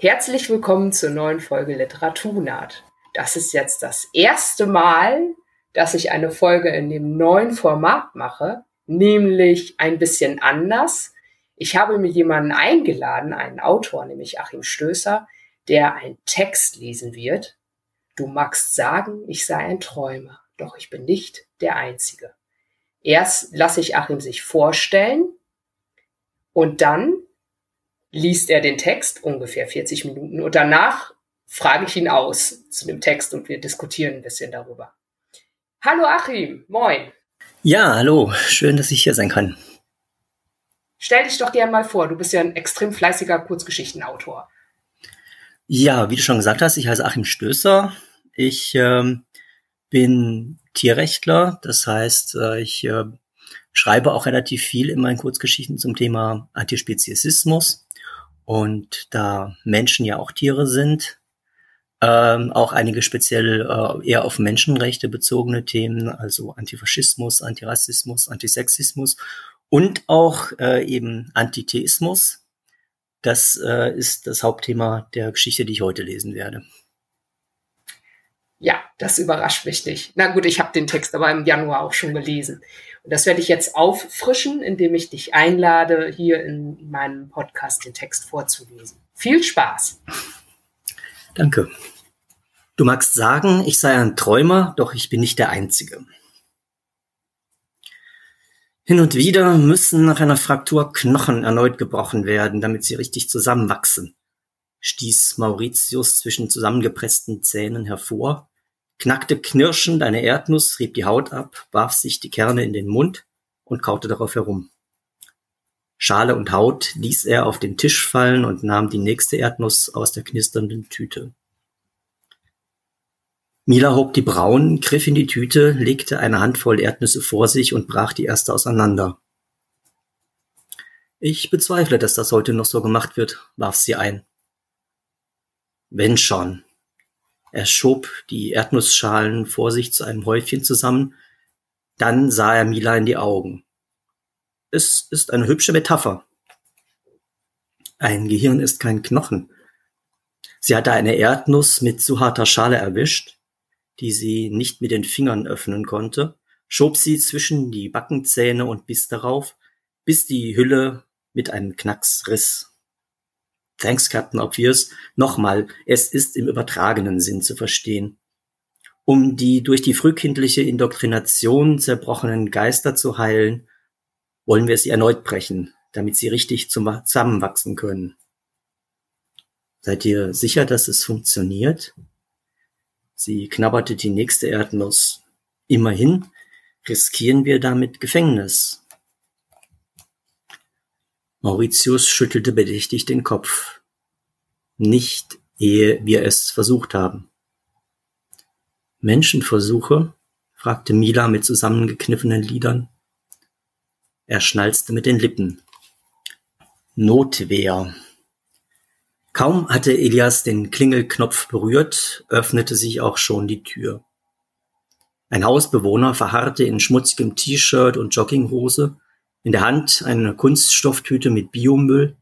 Herzlich willkommen zur neuen Folge Literaturnaht. Das ist jetzt das erste Mal, dass ich eine Folge in dem neuen Format mache, nämlich ein bisschen anders. Ich habe mir jemanden eingeladen, einen Autor, nämlich Achim Stößer, der einen Text lesen wird. Du magst sagen, ich sei ein Träumer, doch ich bin nicht der Einzige. Erst lasse ich Achim sich vorstellen und dann liest er den Text, ungefähr 40 Minuten, und danach frage ich ihn aus zu dem Text und wir diskutieren ein bisschen darüber. Hallo Achim, moin. Ja, hallo, schön, dass ich hier sein kann. Stell dich doch gerne mal vor, du bist ja ein extrem fleißiger Kurzgeschichtenautor. Ja, wie du schon gesagt hast, ich heiße Achim Stößer. Ich ähm, bin Tierrechtler, das heißt, äh, ich äh, schreibe auch relativ viel in meinen Kurzgeschichten zum Thema Antispeziesismus. Und da Menschen ja auch Tiere sind, ähm, auch einige speziell äh, eher auf Menschenrechte bezogene Themen, also Antifaschismus, Antirassismus, Antisexismus und auch äh, eben Antitheismus. Das äh, ist das Hauptthema der Geschichte, die ich heute lesen werde. Ja, das überrascht mich nicht. Na gut, ich habe den Text aber im Januar auch schon gelesen. Und das werde ich jetzt auffrischen, indem ich dich einlade, hier in meinem Podcast den Text vorzulesen. Viel Spaß! Danke. Du magst sagen, ich sei ein Träumer, doch ich bin nicht der Einzige. Hin und wieder müssen nach einer Fraktur Knochen erneut gebrochen werden, damit sie richtig zusammenwachsen, stieß Mauritius zwischen zusammengepressten Zähnen hervor knackte knirschend eine Erdnuss, rieb die Haut ab, warf sich die Kerne in den Mund und kaute darauf herum. Schale und Haut ließ er auf den Tisch fallen und nahm die nächste Erdnuss aus der knisternden Tüte. Mila hob die Brauen, griff in die Tüte, legte eine Handvoll Erdnüsse vor sich und brach die erste auseinander. Ich bezweifle, dass das heute noch so gemacht wird, warf sie ein. Wenn schon, er schob die Erdnussschalen vor sich zu einem Häufchen zusammen, dann sah er Mila in die Augen. Es ist eine hübsche Metapher. Ein Gehirn ist kein Knochen. Sie hatte eine Erdnuss mit zu harter Schale erwischt, die sie nicht mit den Fingern öffnen konnte, schob sie zwischen die Backenzähne und biss darauf, bis die Hülle mit einem Knacks riss. Thanks, Captain Obvious. Nochmal, es ist im übertragenen Sinn zu verstehen. Um die durch die frühkindliche Indoktrination zerbrochenen Geister zu heilen, wollen wir sie erneut brechen, damit sie richtig zusammenwachsen können. Seid ihr sicher, dass es funktioniert? Sie knabberte die nächste Erdnuss. Immerhin riskieren wir damit Gefängnis. Mauritius schüttelte bedächtig den Kopf. Nicht, ehe wir es versucht haben. Menschenversuche? fragte Mila mit zusammengekniffenen Lidern. Er schnalzte mit den Lippen. Notwehr. Kaum hatte Elias den Klingelknopf berührt, öffnete sich auch schon die Tür. Ein Hausbewohner verharrte in schmutzigem T-Shirt und Jogginghose in der Hand eine Kunststofftüte mit Biomüll,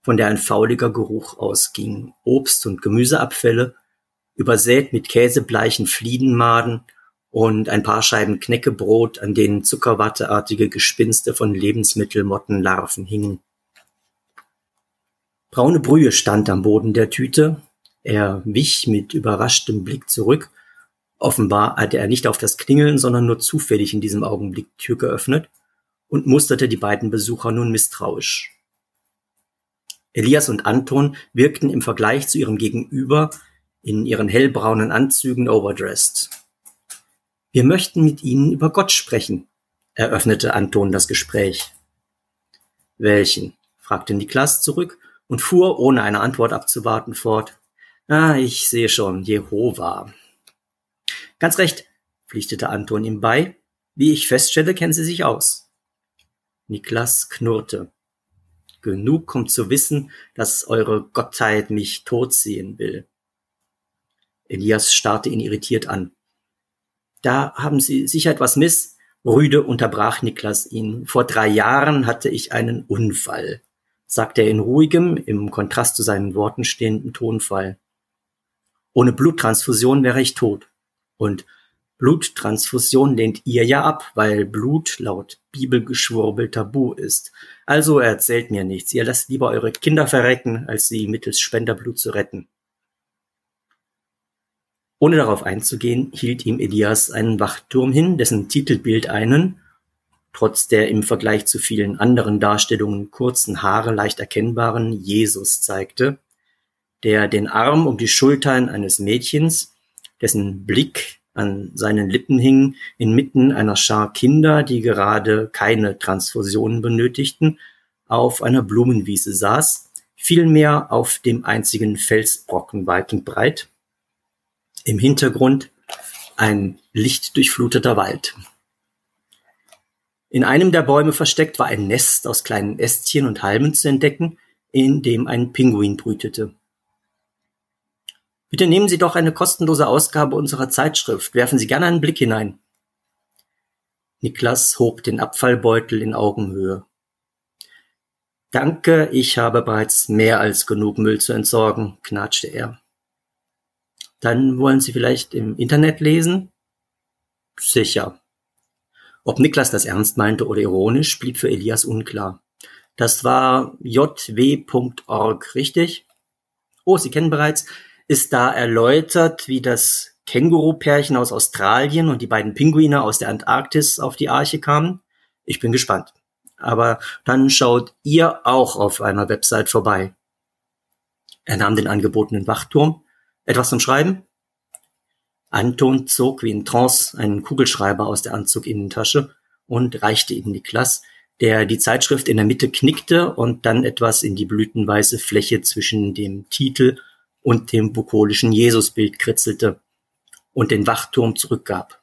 von der ein fauliger Geruch ausging, Obst- und Gemüseabfälle, übersät mit käsebleichen Fliegenmaden und ein paar Scheiben Knäckebrot, an denen zuckerwatteartige Gespinste von Lebensmittelmottenlarven hingen. Braune Brühe stand am Boden der Tüte. Er wich mit überraschtem Blick zurück. Offenbar hatte er nicht auf das Klingeln, sondern nur zufällig in diesem Augenblick die Tür geöffnet und musterte die beiden Besucher nun misstrauisch. Elias und Anton wirkten im Vergleich zu ihrem Gegenüber in ihren hellbraunen Anzügen overdressed. Wir möchten mit Ihnen über Gott sprechen, eröffnete Anton das Gespräch. Welchen? fragte Niklas zurück und fuhr, ohne eine Antwort abzuwarten, fort. Ah, ich sehe schon, Jehova. Ganz recht, pflichtete Anton ihm bei. Wie ich feststelle, kennen Sie sich aus. Niklas knurrte. Genug kommt zu wissen, dass eure Gottheit mich tot sehen will. Elias starrte ihn irritiert an. Da haben Sie sicher etwas miss. Rüde unterbrach Niklas ihn. Vor drei Jahren hatte ich einen Unfall. sagt er in ruhigem, im Kontrast zu seinen Worten stehenden Tonfall. Ohne Bluttransfusion wäre ich tot. Und Bluttransfusion lehnt ihr ja ab, weil Blut laut Bibelgeschwurbel tabu ist. Also erzählt mir nichts. Ihr lasst lieber eure Kinder verrecken, als sie mittels Spenderblut zu retten. Ohne darauf einzugehen, hielt ihm Elias einen Wachturm hin, dessen Titelbild einen, trotz der im Vergleich zu vielen anderen Darstellungen kurzen Haare leicht erkennbaren Jesus zeigte, der den Arm um die Schultern eines Mädchens, dessen Blick an seinen Lippen hing, inmitten einer Schar Kinder, die gerade keine Transfusionen benötigten, auf einer Blumenwiese saß, vielmehr auf dem einzigen Felsbrocken weit und breit. Im Hintergrund ein lichtdurchfluteter Wald. In einem der Bäume versteckt war ein Nest aus kleinen Ästchen und Halmen zu entdecken, in dem ein Pinguin brütete. Bitte nehmen Sie doch eine kostenlose Ausgabe unserer Zeitschrift. Werfen Sie gerne einen Blick hinein. Niklas hob den Abfallbeutel in Augenhöhe. Danke, ich habe bereits mehr als genug Müll zu entsorgen, knatschte er. Dann wollen Sie vielleicht im Internet lesen? Sicher. Ob Niklas das ernst meinte oder ironisch, blieb für Elias unklar. Das war jw.org, richtig? Oh, Sie kennen bereits ist da erläutert, wie das Känguru-Pärchen aus Australien und die beiden Pinguine aus der Antarktis auf die Arche kamen. Ich bin gespannt. Aber dann schaut ihr auch auf einer Website vorbei. Er nahm den angebotenen Wachturm. Etwas zum Schreiben? Anton zog wie in Trance einen Kugelschreiber aus der Anzuginnentasche und reichte ihn Niklas, der die Zeitschrift in der Mitte knickte und dann etwas in die blütenweiße Fläche zwischen dem Titel und dem bukolischen Jesusbild kritzelte und den Wachturm zurückgab.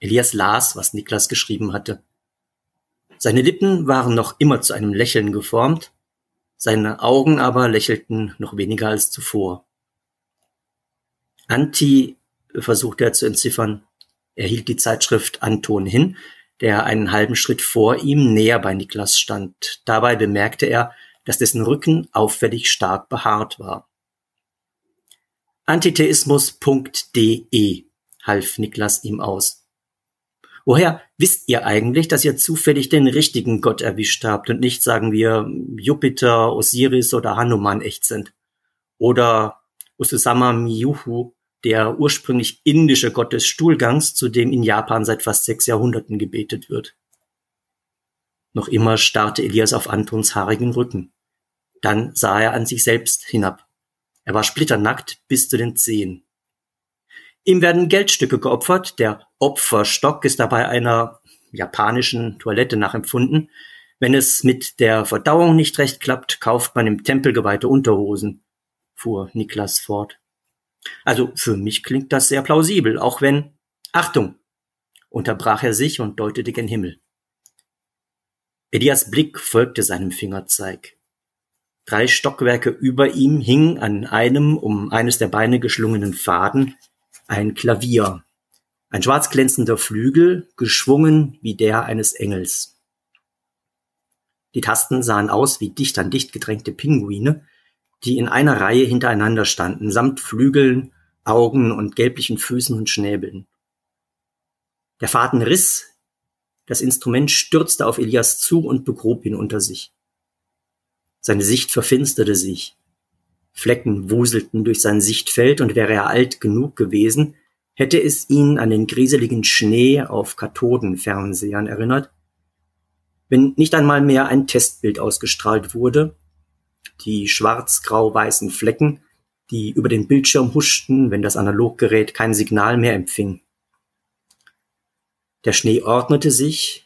Elias las, was Niklas geschrieben hatte. Seine Lippen waren noch immer zu einem Lächeln geformt, seine Augen aber lächelten noch weniger als zuvor. Anti versuchte er zu entziffern. Er hielt die Zeitschrift Anton hin, der einen halben Schritt vor ihm näher bei Niklas stand. Dabei bemerkte er, dass dessen Rücken auffällig stark behaart war. Antitheismus.de half Niklas ihm aus. Woher wisst ihr eigentlich, dass ihr zufällig den richtigen Gott erwischt habt und nicht, sagen wir, Jupiter, Osiris oder Hanuman echt sind? Oder Ususama Miyuhu, der ursprünglich indische Gott des Stuhlgangs, zu dem in Japan seit fast sechs Jahrhunderten gebetet wird. Noch immer starrte Elias auf Antons haarigen Rücken. Dann sah er an sich selbst hinab. Er war splitternackt bis zu den Zehen. Ihm werden Geldstücke geopfert. Der Opferstock ist dabei einer japanischen Toilette nachempfunden. Wenn es mit der Verdauung nicht recht klappt, kauft man im Tempel geweihte Unterhosen, fuhr Niklas fort. Also für mich klingt das sehr plausibel, auch wenn Achtung, unterbrach er sich und deutete gen Himmel. Elias Blick folgte seinem Fingerzeig. Drei Stockwerke über ihm hing an einem um eines der Beine geschlungenen Faden ein Klavier, ein schwarz glänzender Flügel, geschwungen wie der eines Engels. Die Tasten sahen aus wie dicht an dicht gedrängte Pinguine, die in einer Reihe hintereinander standen, samt Flügeln, Augen und gelblichen Füßen und Schnäbeln. Der Faden riss, das Instrument stürzte auf Elias zu und begrub ihn unter sich. Seine Sicht verfinsterte sich. Flecken wuselten durch sein Sichtfeld, und wäre er alt genug gewesen, hätte es ihn an den grieseligen Schnee auf Kathodenfernsehern erinnert, wenn nicht einmal mehr ein Testbild ausgestrahlt wurde, die schwarz-grau-weißen Flecken, die über den Bildschirm huschten, wenn das Analoggerät kein Signal mehr empfing. Der Schnee ordnete sich,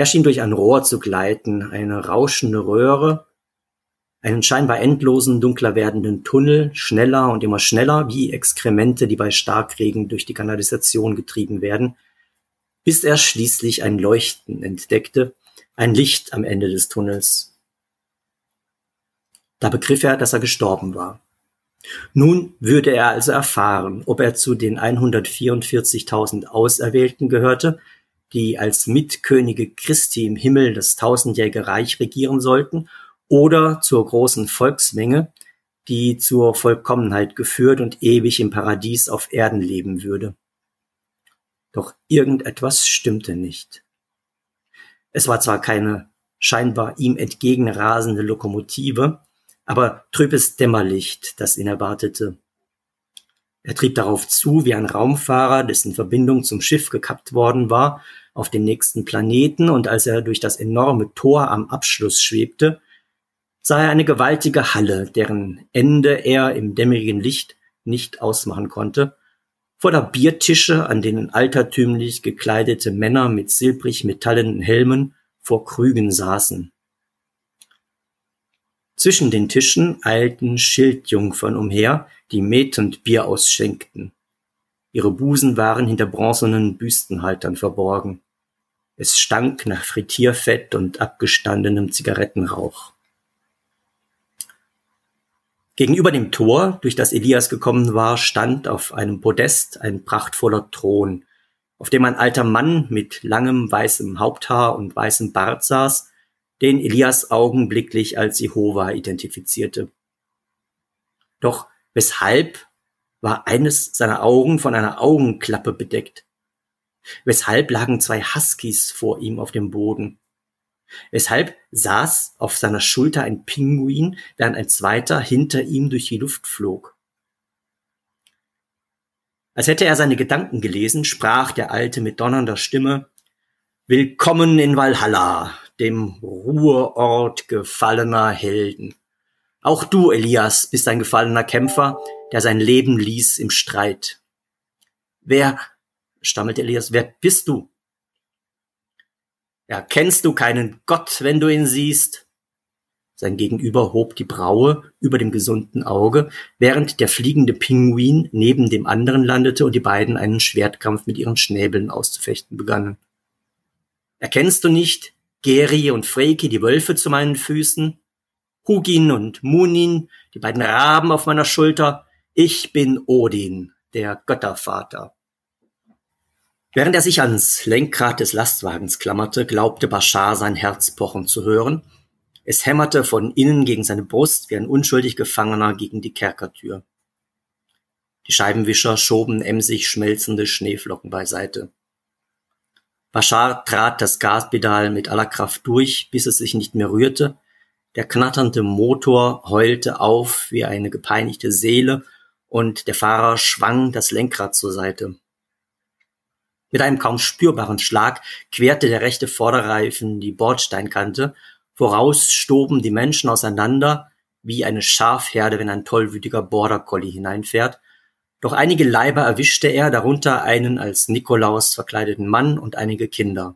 er schien durch ein Rohr zu gleiten, eine rauschende Röhre, einen scheinbar endlosen, dunkler werdenden Tunnel, schneller und immer schneller, wie Exkremente, die bei Starkregen durch die Kanalisation getrieben werden, bis er schließlich ein Leuchten entdeckte, ein Licht am Ende des Tunnels. Da begriff er, dass er gestorben war. Nun würde er also erfahren, ob er zu den 144.000 Auserwählten gehörte, die als Mitkönige Christi im Himmel das tausendjährige Reich regieren sollten, oder zur großen Volksmenge, die zur Vollkommenheit geführt und ewig im Paradies auf Erden leben würde. Doch irgendetwas stimmte nicht. Es war zwar keine scheinbar ihm entgegenrasende Lokomotive, aber trübes Dämmerlicht, das ihn erwartete. Er trieb darauf zu wie ein Raumfahrer, dessen Verbindung zum Schiff gekappt worden war, auf den nächsten Planeten, und als er durch das enorme Tor am Abschluss schwebte, sah er eine gewaltige Halle, deren Ende er im dämmerigen Licht nicht ausmachen konnte, voller Biertische, an denen altertümlich gekleidete Männer mit silbrig metallenen Helmen vor Krügen saßen. Zwischen den Tischen eilten Schildjungfern umher, die metend Bier ausschenkten. Ihre Busen waren hinter bronzenen Büstenhaltern verborgen. Es stank nach Frittierfett und abgestandenem Zigarettenrauch. Gegenüber dem Tor, durch das Elias gekommen war, stand auf einem Podest ein prachtvoller Thron, auf dem ein alter Mann mit langem weißem Haupthaar und weißem Bart saß, den Elias augenblicklich als Jehova identifizierte. Doch weshalb war eines seiner Augen von einer Augenklappe bedeckt? Weshalb lagen zwei Huskies vor ihm auf dem Boden? Weshalb saß auf seiner Schulter ein Pinguin, während ein zweiter hinter ihm durch die Luft flog? Als hätte er seine Gedanken gelesen, sprach der Alte mit donnernder Stimme Willkommen in Valhalla, dem Ruheort gefallener Helden. Auch du, Elias, bist ein gefallener Kämpfer, der sein Leben ließ im Streit. Wer, stammelte Elias, wer bist du? Erkennst du keinen Gott, wenn du ihn siehst? Sein Gegenüber hob die Braue über dem gesunden Auge, während der fliegende Pinguin neben dem anderen landete und die beiden einen Schwertkampf mit ihren Schnäbeln auszufechten begannen. Erkennst du nicht Geri und Freki, die Wölfe zu meinen Füßen? Hugin und Munin, die beiden Raben auf meiner Schulter? Ich bin Odin, der Göttervater. Während er sich ans Lenkrad des Lastwagens klammerte, glaubte Bashar sein Herz pochen zu hören. Es hämmerte von innen gegen seine Brust wie ein unschuldig Gefangener gegen die Kerkertür. Die Scheibenwischer schoben emsig schmelzende Schneeflocken beiseite. Bashar trat das Gaspedal mit aller Kraft durch, bis es sich nicht mehr rührte. Der knatternde Motor heulte auf wie eine gepeinigte Seele und der Fahrer schwang das Lenkrad zur Seite. Mit einem kaum spürbaren Schlag querte der rechte Vorderreifen die Bordsteinkante, voraus stoben die Menschen auseinander, wie eine Schafherde, wenn ein tollwütiger Border Collie hineinfährt, doch einige Leiber erwischte er, darunter einen als Nikolaus verkleideten Mann und einige Kinder.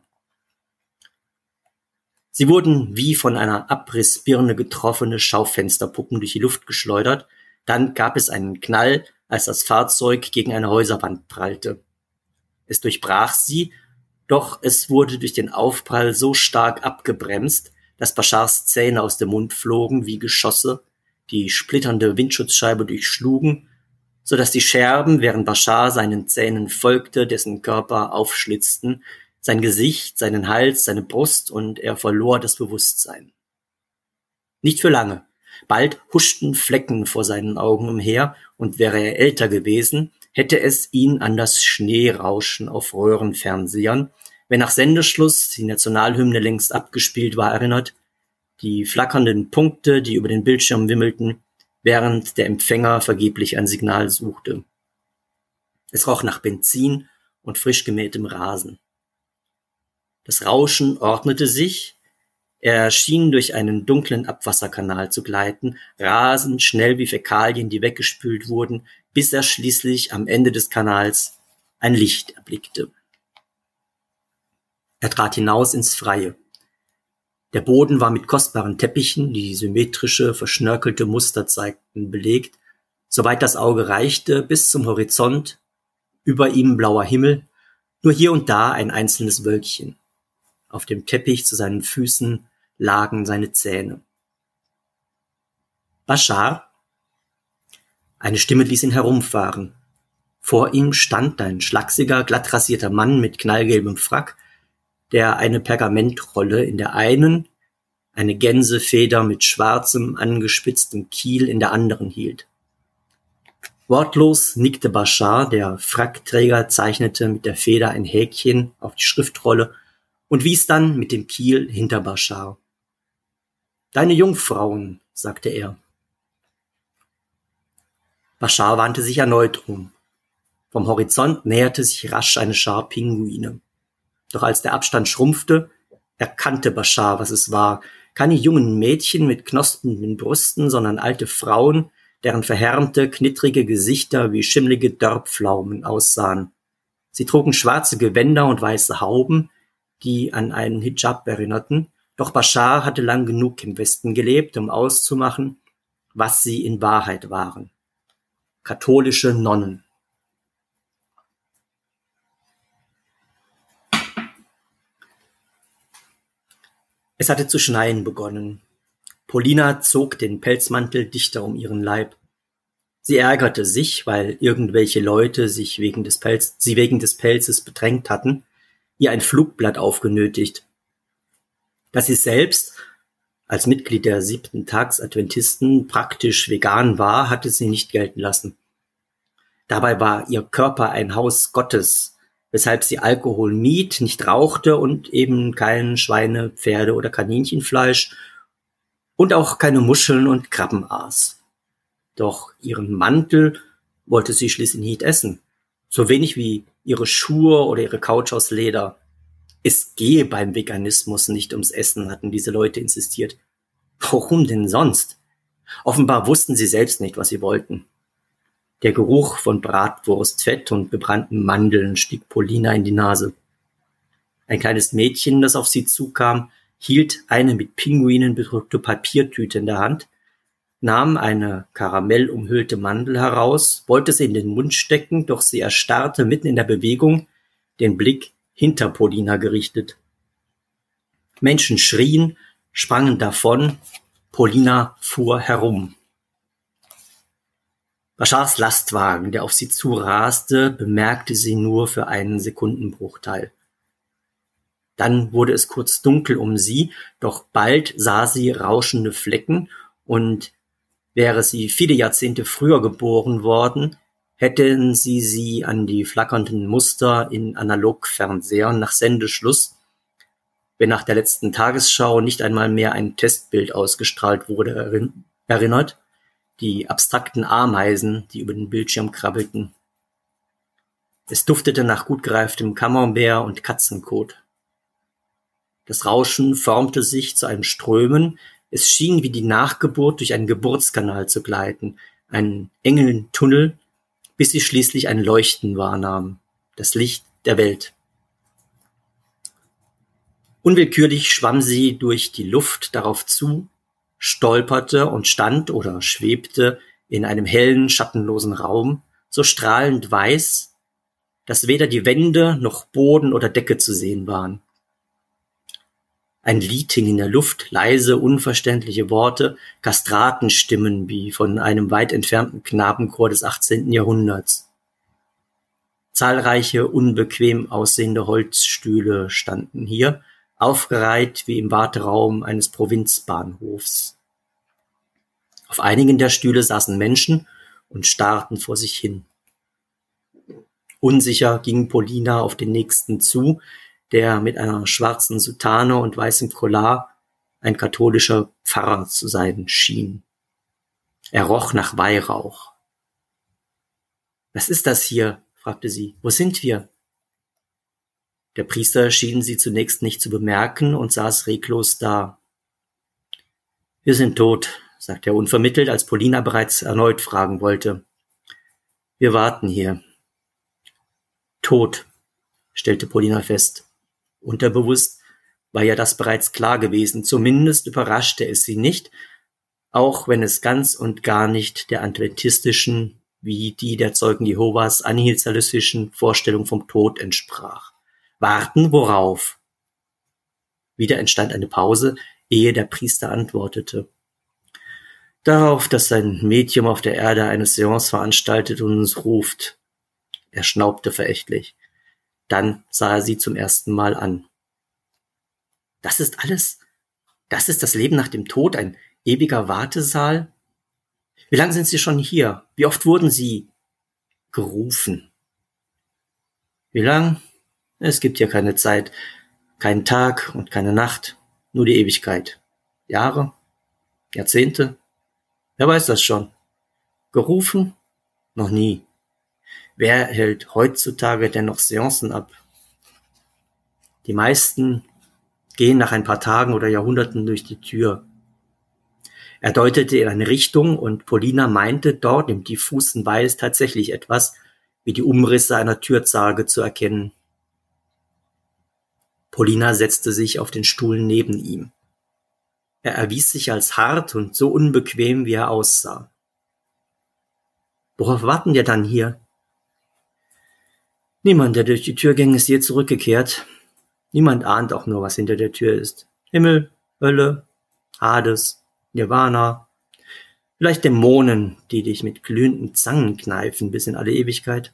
Sie wurden wie von einer Abrissbirne getroffene Schaufensterpuppen durch die Luft geschleudert, dann gab es einen Knall, als das Fahrzeug gegen eine Häuserwand prallte. Es durchbrach sie, doch es wurde durch den Aufprall so stark abgebremst, dass Bashars Zähne aus dem Mund flogen wie Geschosse, die splitternde Windschutzscheibe durchschlugen, so dass die Scherben, während Bashar seinen Zähnen folgte, dessen Körper aufschlitzten, sein Gesicht, seinen Hals, seine Brust und er verlor das Bewusstsein. Nicht für lange. Bald huschten Flecken vor seinen Augen umher, und wäre er älter gewesen, hätte es ihn an das Schneerauschen auf Röhrenfernsehern, wenn nach Sendeschluss die Nationalhymne längst abgespielt war, erinnert, die flackernden Punkte, die über den Bildschirm wimmelten, während der Empfänger vergeblich ein Signal suchte. Es roch nach Benzin und frisch gemähtem Rasen. Das Rauschen ordnete sich, er schien durch einen dunklen Abwasserkanal zu gleiten, rasend schnell wie Fäkalien, die weggespült wurden, bis er schließlich am Ende des Kanals ein Licht erblickte. Er trat hinaus ins Freie. Der Boden war mit kostbaren Teppichen, die symmetrische, verschnörkelte Muster zeigten, belegt, soweit das Auge reichte, bis zum Horizont, über ihm blauer Himmel, nur hier und da ein einzelnes Wölkchen. Auf dem Teppich zu seinen Füßen lagen seine Zähne. Bashar? Eine Stimme ließ ihn herumfahren. Vor ihm stand ein schlachsiger, glattrasierter Mann mit knallgelbem Frack, der eine Pergamentrolle in der einen, eine Gänsefeder mit schwarzem, angespitztem Kiel in der anderen hielt. Wortlos nickte Bashar, der Frackträger zeichnete mit der Feder ein Häkchen auf die Schriftrolle und wies dann mit dem Kiel hinter Bashar. Deine Jungfrauen, sagte er. Bashar wandte sich erneut um. Vom Horizont näherte sich rasch eine Schar Pinguine. Doch als der Abstand schrumpfte, erkannte Bashar, was es war. Keine jungen Mädchen mit knospenden Brüsten, sondern alte Frauen, deren verhärmte, knittrige Gesichter wie schimmlige Dörrpflaumen aussahen. Sie trugen schwarze Gewänder und weiße Hauben, die an einen Hijab erinnerten, doch Bashar hatte lang genug im Westen gelebt, um auszumachen, was sie in Wahrheit waren. Katholische Nonnen. Es hatte zu schneien begonnen. Polina zog den Pelzmantel dichter um ihren Leib. Sie ärgerte sich, weil irgendwelche Leute sich wegen des Pelz, sie wegen des Pelzes bedrängt hatten, ihr ein Flugblatt aufgenötigt. Dass sie selbst als Mitglied der siebten Tags-Adventisten praktisch vegan war, hatte sie nicht gelten lassen. Dabei war ihr Körper ein Haus Gottes, weshalb sie Alkohol mied, nicht rauchte und eben kein Schweine, Pferde oder Kaninchenfleisch und auch keine Muscheln und Krabben aß. Doch ihren Mantel wollte sie schließlich nicht essen, so wenig wie ihre Schuhe oder ihre Couch aus Leder. Es gehe beim Veganismus nicht ums Essen, hatten diese Leute insistiert. Warum denn sonst? Offenbar wussten sie selbst nicht, was sie wollten. Der Geruch von Bratwurst, Fett und gebrannten Mandeln stieg Polina in die Nase. Ein kleines Mädchen, das auf sie zukam, hielt eine mit Pinguinen bedruckte Papiertüte in der Hand, nahm eine karamellumhüllte Mandel heraus, wollte sie in den Mund stecken, doch sie erstarrte mitten in der Bewegung, den Blick hinter Polina gerichtet. Menschen schrien, sprangen davon, Polina fuhr herum. Bashars Lastwagen, der auf sie zuraste, bemerkte sie nur für einen Sekundenbruchteil. Dann wurde es kurz dunkel um sie, doch bald sah sie rauschende Flecken und wäre sie viele Jahrzehnte früher geboren worden, hätten sie sie an die flackernden Muster in Analogfernsehern nach Sendeschluss, wenn nach der letzten Tagesschau nicht einmal mehr ein Testbild ausgestrahlt wurde, erinnert, die abstrakten Ameisen, die über den Bildschirm krabbelten. Es duftete nach gut gereiftem Camembert und Katzenkot. Das Rauschen formte sich zu einem Strömen, es schien wie die Nachgeburt durch einen Geburtskanal zu gleiten, einen engen Tunnel, bis sie schließlich ein Leuchten wahrnahm, das Licht der Welt. Unwillkürlich schwamm sie durch die Luft darauf zu, stolperte und stand oder schwebte in einem hellen, schattenlosen Raum, so strahlend weiß, dass weder die Wände noch Boden oder Decke zu sehen waren. Ein Lied hing in der Luft, leise, unverständliche Worte, Kastratenstimmen wie von einem weit entfernten Knabenchor des 18. Jahrhunderts. Zahlreiche unbequem aussehende Holzstühle standen hier, aufgereiht wie im Warteraum eines Provinzbahnhofs. Auf einigen der Stühle saßen Menschen und starrten vor sich hin. Unsicher ging Polina auf den nächsten zu, der mit einer schwarzen Soutane und weißem Collar ein katholischer Pfarrer zu sein schien. Er roch nach Weihrauch. Was ist das hier? fragte sie. Wo sind wir? Der Priester schien sie zunächst nicht zu bemerken und saß reglos da. Wir sind tot, sagte er unvermittelt, als Polina bereits erneut fragen wollte. Wir warten hier. Tot, stellte Polina fest. Unterbewusst war ja das bereits klar gewesen, zumindest überraschte es sie nicht, auch wenn es ganz und gar nicht der adventistischen wie die der Zeugen Jehovas anihilsalistischen Vorstellung vom Tod entsprach. Warten worauf? Wieder entstand eine Pause, ehe der Priester antwortete. Darauf, dass sein Medium auf der Erde eine Seance veranstaltet und uns ruft. Er schnaubte verächtlich. Dann sah er sie zum ersten Mal an. Das ist alles? Das ist das Leben nach dem Tod, ein ewiger Wartesaal? Wie lange sind Sie schon hier? Wie oft wurden Sie gerufen? Wie lang? Es gibt hier keine Zeit, keinen Tag und keine Nacht, nur die Ewigkeit. Jahre? Jahrzehnte? Wer weiß das schon? Gerufen? Noch nie. Wer hält heutzutage denn noch Seancen ab? Die meisten gehen nach ein paar Tagen oder Jahrhunderten durch die Tür. Er deutete in eine Richtung und Polina meinte, dort im diffusen Weiß tatsächlich etwas, wie die Umrisse einer Türzarge zu erkennen. Polina setzte sich auf den Stuhl neben ihm. Er erwies sich als hart und so unbequem, wie er aussah. Worauf warten wir dann hier? Niemand, der durch die Tür ging, ist je zurückgekehrt. Niemand ahnt auch nur, was hinter der Tür ist. Himmel, Hölle, Hades, Nirvana, vielleicht Dämonen, die dich mit glühenden Zangen kneifen bis in alle Ewigkeit.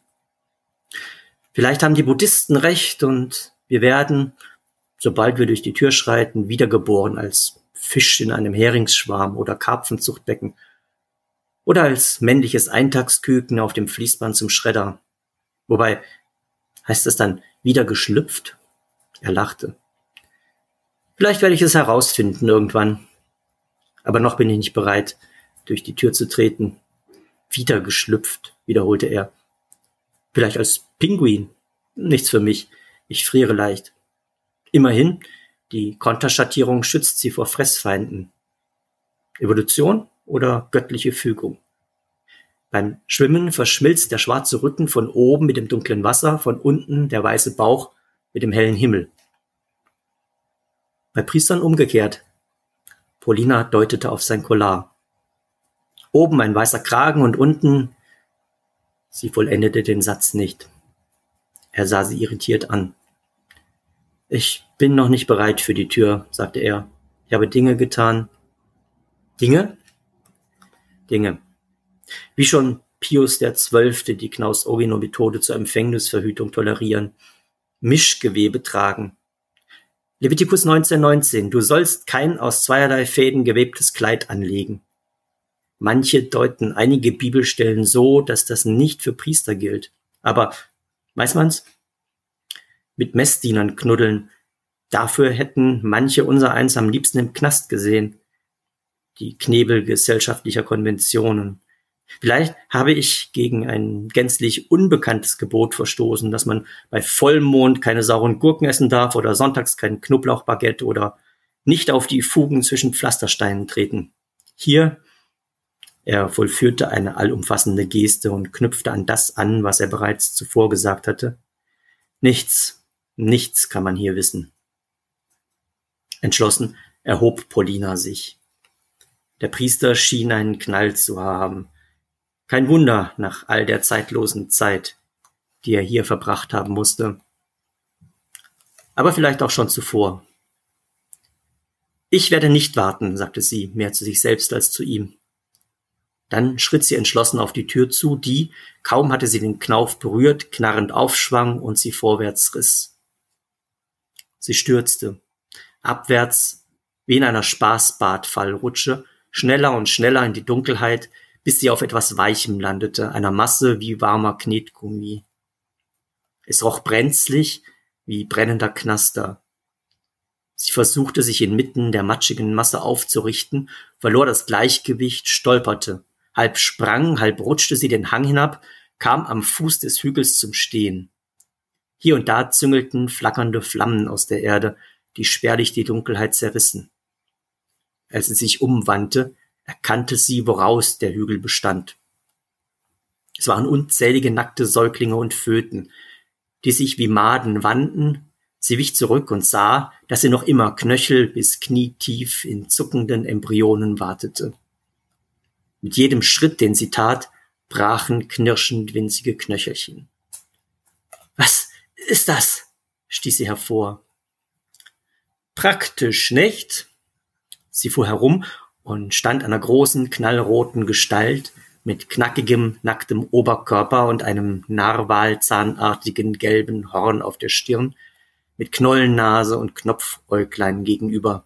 Vielleicht haben die Buddhisten recht und wir werden, sobald wir durch die Tür schreiten, wiedergeboren als Fisch in einem Heringsschwarm oder Karpfenzuchtbecken oder als männliches Eintagsküken auf dem Fließband zum Schredder. Wobei, heißt es dann wieder geschlüpft? Er lachte. Vielleicht werde ich es herausfinden irgendwann. Aber noch bin ich nicht bereit, durch die Tür zu treten. Wieder geschlüpft, wiederholte er. Vielleicht als Pinguin. Nichts für mich. Ich friere leicht. Immerhin, die Konterschattierung schützt sie vor Fressfeinden. Evolution oder göttliche Fügung? Beim Schwimmen verschmilzt der schwarze Rücken von oben mit dem dunklen Wasser, von unten der weiße Bauch mit dem hellen Himmel. Bei Priestern umgekehrt. Polina deutete auf sein Collar. Oben ein weißer Kragen und unten Sie vollendete den Satz nicht. Er sah sie irritiert an. Ich bin noch nicht bereit für die Tür, sagte er. Ich habe Dinge getan. Dinge? Dinge. Wie schon Pius Zwölfte die Knaus-Ogino-Methode zur Empfängnisverhütung tolerieren. Mischgewebe tragen. Levitikus 19,19. Du sollst kein aus zweierlei Fäden gewebtes Kleid anlegen. Manche deuten einige Bibelstellen so, dass das nicht für Priester gilt. Aber weiß man's? Mit Messdienern knuddeln. Dafür hätten manche unser eins am liebsten im Knast gesehen. Die Knebel gesellschaftlicher Konventionen. Vielleicht habe ich gegen ein gänzlich unbekanntes Gebot verstoßen, dass man bei Vollmond keine sauren Gurken essen darf oder sonntags kein Knoblauchbaguette oder nicht auf die Fugen zwischen Pflastersteinen treten. Hier er vollführte eine allumfassende Geste und knüpfte an das an, was er bereits zuvor gesagt hatte. Nichts, nichts kann man hier wissen. Entschlossen erhob Paulina sich. Der Priester schien einen Knall zu haben. Kein Wunder nach all der zeitlosen Zeit, die er hier verbracht haben musste. Aber vielleicht auch schon zuvor. Ich werde nicht warten, sagte sie, mehr zu sich selbst als zu ihm. Dann schritt sie entschlossen auf die Tür zu, die, kaum hatte sie den Knauf berührt, knarrend aufschwang und sie vorwärts riss. Sie stürzte, abwärts, wie in einer Spaßbadfallrutsche, schneller und schneller in die Dunkelheit, bis sie auf etwas Weichem landete, einer Masse wie warmer Knetgummi. Es roch brenzlig wie brennender Knaster. Sie versuchte sich inmitten der matschigen Masse aufzurichten, verlor das Gleichgewicht, stolperte halb sprang, halb rutschte sie den Hang hinab, kam am Fuß des Hügels zum Stehen. Hier und da züngelten flackernde Flammen aus der Erde, die spärlich die Dunkelheit zerrissen. Als sie sich umwandte, erkannte sie, woraus der Hügel bestand. Es waren unzählige nackte Säuglinge und Föten, die sich wie Maden wanden, sie wich zurück und sah, dass sie noch immer knöchel bis knietief in zuckenden Embryonen wartete. Mit jedem Schritt, den sie tat, brachen knirschend winzige Knöchelchen. Was ist das? stieß sie hervor. Praktisch, nicht? Sie fuhr herum und stand einer großen, knallroten Gestalt mit knackigem, nacktem Oberkörper und einem narwalzahnartigen gelben Horn auf der Stirn, mit Knollennase und Knopfäuglein gegenüber.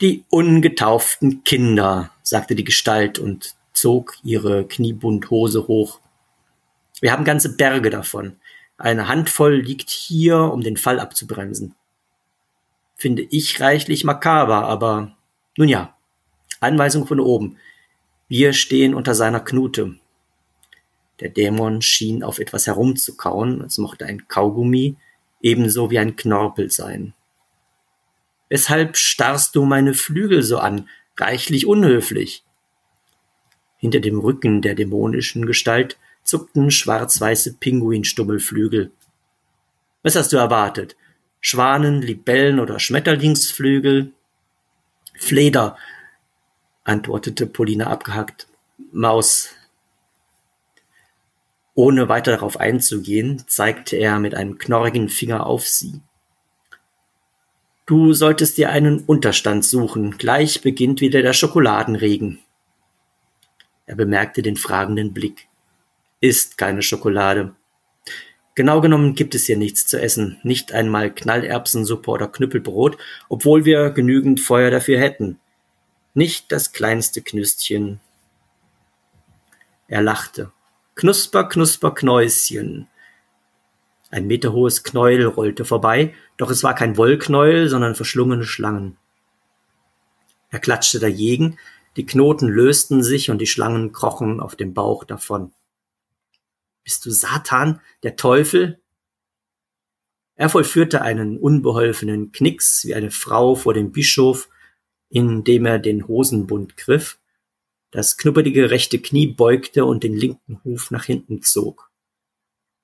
Die ungetauften Kinder, sagte die Gestalt und zog ihre Kniebundhose hoch. Wir haben ganze Berge davon. Eine Handvoll liegt hier, um den Fall abzubremsen. Finde ich reichlich makaber, aber nun ja. Anweisung von oben. Wir stehen unter seiner Knute. Der Dämon schien auf etwas herumzukauen, als mochte ein Kaugummi ebenso wie ein Knorpel sein. Weshalb starrst du meine Flügel so an? Reichlich unhöflich. Hinter dem Rücken der dämonischen Gestalt zuckten schwarz-weiße Pinguinstummelflügel. Was hast du erwartet? Schwanen, Libellen oder Schmetterlingsflügel? Fleder, antwortete Polina abgehackt. Maus. Ohne weiter darauf einzugehen, zeigte er mit einem knorrigen Finger auf sie. Du solltest dir einen Unterstand suchen. Gleich beginnt wieder der Schokoladenregen. Er bemerkte den fragenden Blick. Ist keine Schokolade. Genau genommen gibt es hier nichts zu essen, nicht einmal Knallerbsensuppe oder Knüppelbrot, obwohl wir genügend Feuer dafür hätten. Nicht das kleinste Knüstchen. Er lachte. Knusper, knusper, Knäuschen. Ein meterhohes Knäuel rollte vorbei, doch es war kein Wollknäuel, sondern verschlungene Schlangen. Er klatschte dagegen, die Knoten lösten sich und die Schlangen krochen auf dem Bauch davon. Bist du Satan, der Teufel? Er vollführte einen unbeholfenen Knicks wie eine Frau vor dem Bischof, indem er den Hosenbund griff, das knupperige rechte Knie beugte und den linken Huf nach hinten zog.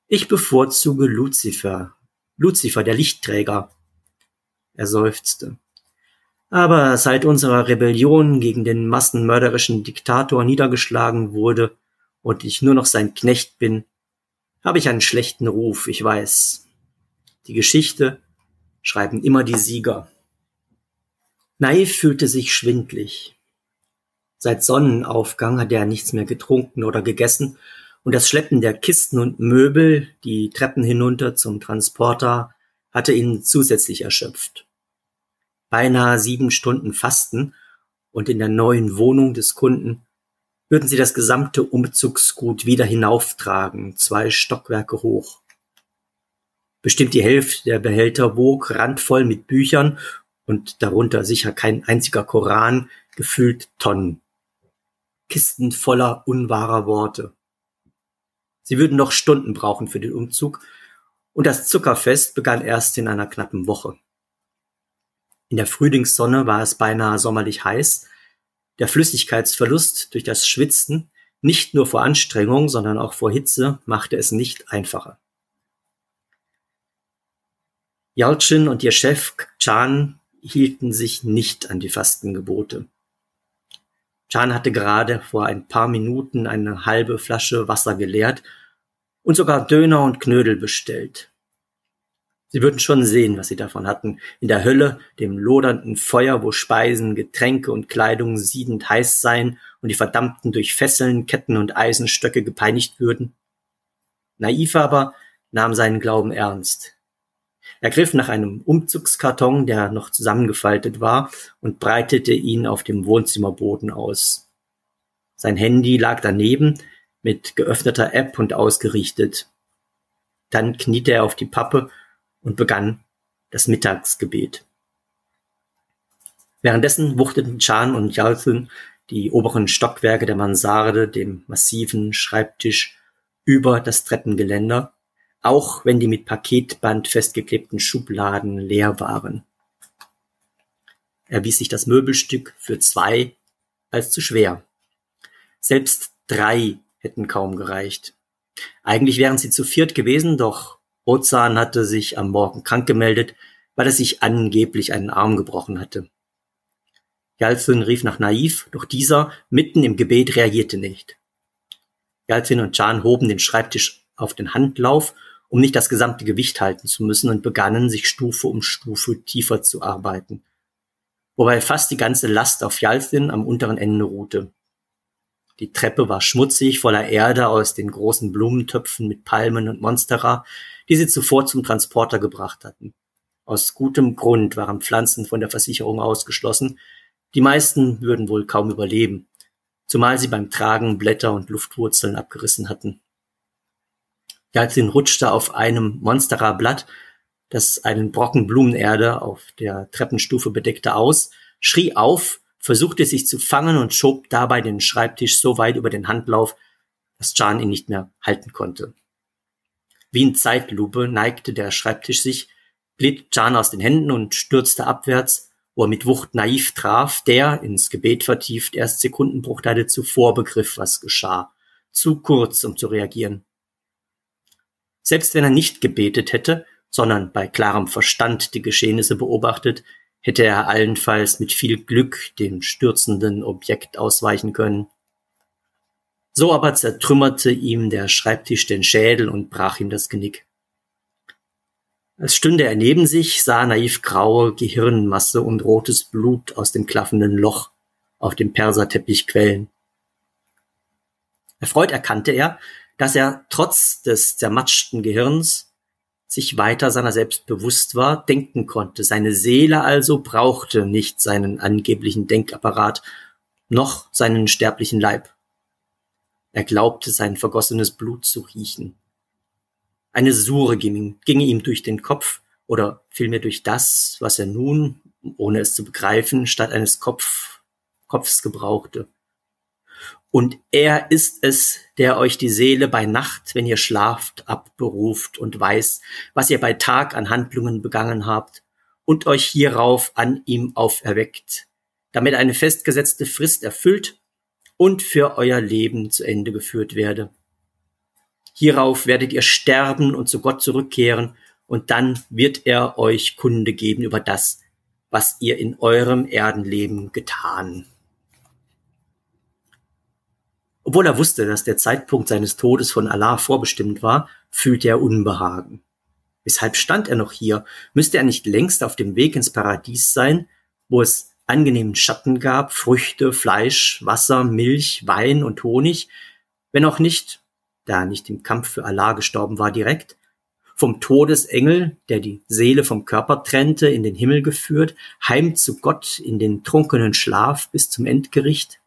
Ich bevorzuge Luzifer, Luzifer, der Lichtträger. Er seufzte. Aber seit unserer Rebellion gegen den massenmörderischen Diktator niedergeschlagen wurde und ich nur noch sein Knecht bin, habe ich einen schlechten Ruf, ich weiß. Die Geschichte schreiben immer die Sieger. Naiv fühlte sich schwindlig. Seit Sonnenaufgang hatte er nichts mehr getrunken oder gegessen und das Schleppen der Kisten und Möbel, die Treppen hinunter zum Transporter, hatte ihn zusätzlich erschöpft beinahe sieben Stunden Fasten und in der neuen Wohnung des Kunden würden sie das gesamte Umzugsgut wieder hinauftragen, zwei Stockwerke hoch. Bestimmt die Hälfte der Behälter wog randvoll mit Büchern und darunter sicher kein einziger Koran, gefüllt Tonnen. Kisten voller unwahrer Worte. Sie würden noch Stunden brauchen für den Umzug und das Zuckerfest begann erst in einer knappen Woche. In der Frühlingssonne war es beinahe sommerlich heiß. Der Flüssigkeitsverlust durch das Schwitzen, nicht nur vor Anstrengung, sondern auch vor Hitze, machte es nicht einfacher. Yalchin und ihr Chef Chan hielten sich nicht an die Fastengebote. Chan hatte gerade vor ein paar Minuten eine halbe Flasche Wasser geleert und sogar Döner und Knödel bestellt. Sie würden schon sehen, was sie davon hatten. In der Hölle, dem lodernden Feuer, wo Speisen, Getränke und Kleidung siedend heiß seien und die Verdammten durch Fesseln, Ketten und Eisenstöcke gepeinigt würden. Naiv aber nahm seinen Glauben ernst. Er griff nach einem Umzugskarton, der noch zusammengefaltet war, und breitete ihn auf dem Wohnzimmerboden aus. Sein Handy lag daneben, mit geöffneter App und ausgerichtet. Dann kniete er auf die Pappe und begann das Mittagsgebet. Währenddessen wuchteten Chan und Yalthun die oberen Stockwerke der Mansarde, dem massiven Schreibtisch, über das Treppengeländer, auch wenn die mit Paketband festgeklebten Schubladen leer waren. Erwies sich das Möbelstück für zwei als zu schwer. Selbst drei hätten kaum gereicht. Eigentlich wären sie zu viert gewesen, doch Ozan hatte sich am Morgen krank gemeldet, weil er sich angeblich einen Arm gebrochen hatte. Jalzin rief nach Naiv, doch dieser mitten im Gebet reagierte nicht. Jalzin und Chan hoben den Schreibtisch auf den Handlauf, um nicht das gesamte Gewicht halten zu müssen und begannen, sich Stufe um Stufe tiefer zu arbeiten. Wobei fast die ganze Last auf Jalzin am unteren Ende ruhte. Die Treppe war schmutzig, voller Erde aus den großen Blumentöpfen mit Palmen und Monstera, die sie zuvor zum Transporter gebracht hatten. Aus gutem Grund waren Pflanzen von der Versicherung ausgeschlossen. Die meisten würden wohl kaum überleben, zumal sie beim Tragen Blätter und Luftwurzeln abgerissen hatten. Galzin rutschte auf einem monsterer Blatt, das einen Brocken Blumenerde auf der Treppenstufe bedeckte, aus, schrie auf, versuchte sich zu fangen und schob dabei den Schreibtisch so weit über den Handlauf, dass Jan ihn nicht mehr halten konnte. Wie in Zeitlupe neigte der Schreibtisch sich, glitt Jan aus den Händen und stürzte abwärts, wo er mit Wucht naiv traf, der, ins Gebet vertieft, erst Sekundenbruchteile zuvor begriff, was geschah. Zu kurz, um zu reagieren. Selbst wenn er nicht gebetet hätte, sondern bei klarem Verstand die Geschehnisse beobachtet, hätte er allenfalls mit viel Glück dem stürzenden Objekt ausweichen können. So aber zertrümmerte ihm der Schreibtisch den Schädel und brach ihm das Genick. Als stünde er neben sich, sah naiv graue Gehirnmasse und rotes Blut aus dem klaffenden Loch auf dem Perserteppich quellen. Erfreut erkannte er, dass er trotz des zermatschten Gehirns sich weiter seiner selbst bewusst war, denken konnte. Seine Seele also brauchte nicht seinen angeblichen Denkapparat, noch seinen sterblichen Leib. Er glaubte sein vergossenes Blut zu riechen. Eine Sure ging, ging ihm durch den Kopf, oder vielmehr durch das, was er nun, ohne es zu begreifen, statt eines Kopf, Kopfs gebrauchte. Und er ist es, der euch die Seele bei Nacht, wenn ihr schlaft, abberuft und weiß, was ihr bei Tag an Handlungen begangen habt und euch hierauf an ihm auferweckt, damit eine festgesetzte Frist erfüllt und für euer Leben zu Ende geführt werde. Hierauf werdet ihr sterben und zu Gott zurückkehren, und dann wird er euch Kunde geben über das, was ihr in eurem Erdenleben getan. Obwohl er wusste, dass der Zeitpunkt seines Todes von Allah vorbestimmt war, fühlte er Unbehagen. Weshalb stand er noch hier? Müsste er nicht längst auf dem Weg ins Paradies sein, wo es angenehmen Schatten gab, Früchte, Fleisch, Wasser, Milch, Wein und Honig, wenn auch nicht, da er nicht im Kampf für Allah gestorben war direkt, vom Todesengel, der die Seele vom Körper trennte, in den Himmel geführt, heim zu Gott in den trunkenen Schlaf bis zum Endgericht?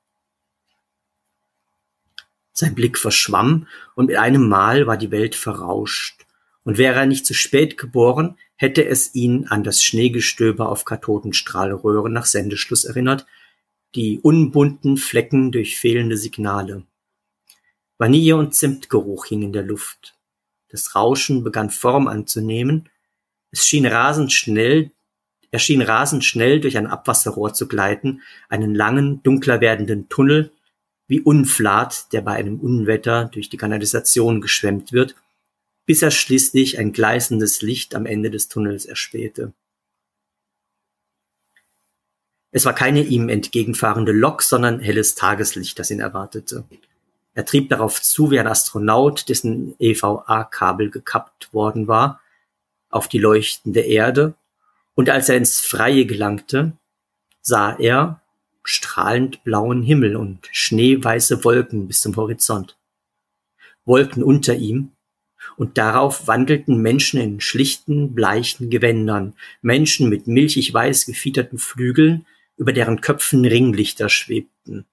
Sein Blick verschwamm, und mit einem Mal war die Welt verrauscht, und wäre er nicht zu spät geboren, hätte es ihn an das Schneegestöber auf Kathodenstrahlröhren nach Sendeschluss erinnert, die unbunten Flecken durch fehlende Signale. Vanille- und Zimtgeruch hing in der Luft. Das Rauschen begann Form anzunehmen. Es schien rasend schnell, er schien rasend schnell durch ein Abwasserrohr zu gleiten, einen langen, dunkler werdenden Tunnel, wie Unflat, der bei einem Unwetter durch die Kanalisation geschwemmt wird, bis er schließlich ein gleißendes Licht am Ende des Tunnels erspähte. Es war keine ihm entgegenfahrende Lok, sondern helles Tageslicht, das ihn erwartete. Er trieb darauf zu wie ein Astronaut, dessen EVA-Kabel gekappt worden war, auf die leuchtende Erde, und als er ins Freie gelangte, sah er, strahlend blauen Himmel und schneeweiße Wolken bis zum Horizont. Wolken unter ihm, und darauf wandelten Menschen in schlichten, bleichen Gewändern, Menschen mit milchig weiß gefiederten Flügeln, über deren Köpfen Ringlichter schwebten.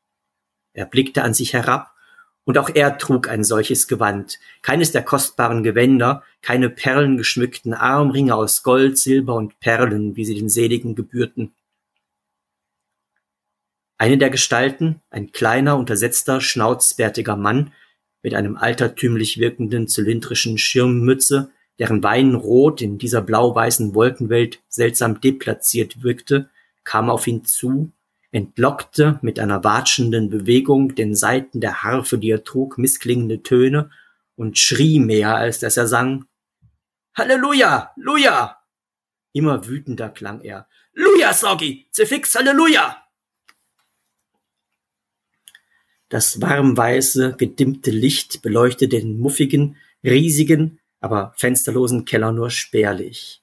Er blickte an sich herab, und auch er trug ein solches Gewand, keines der kostbaren Gewänder, keine perlengeschmückten Armringe aus Gold, Silber und Perlen, wie sie den Seligen gebührten. Eine der Gestalten, ein kleiner, untersetzter, schnauzbärtiger Mann mit einem altertümlich wirkenden zylindrischen Schirmmütze, deren Weinrot in dieser blau-weißen Wolkenwelt seltsam deplatziert wirkte, kam auf ihn zu, entlockte mit einer watschenden Bewegung den Saiten der Harfe, die er trug, missklingende Töne und schrie mehr, als dass er sang. Halleluja! Luja! Immer wütender klang er. Luja, Soggy! Zefix Halleluja! Das warmweiße, gedimmte Licht beleuchtete den muffigen, riesigen, aber fensterlosen Keller nur spärlich.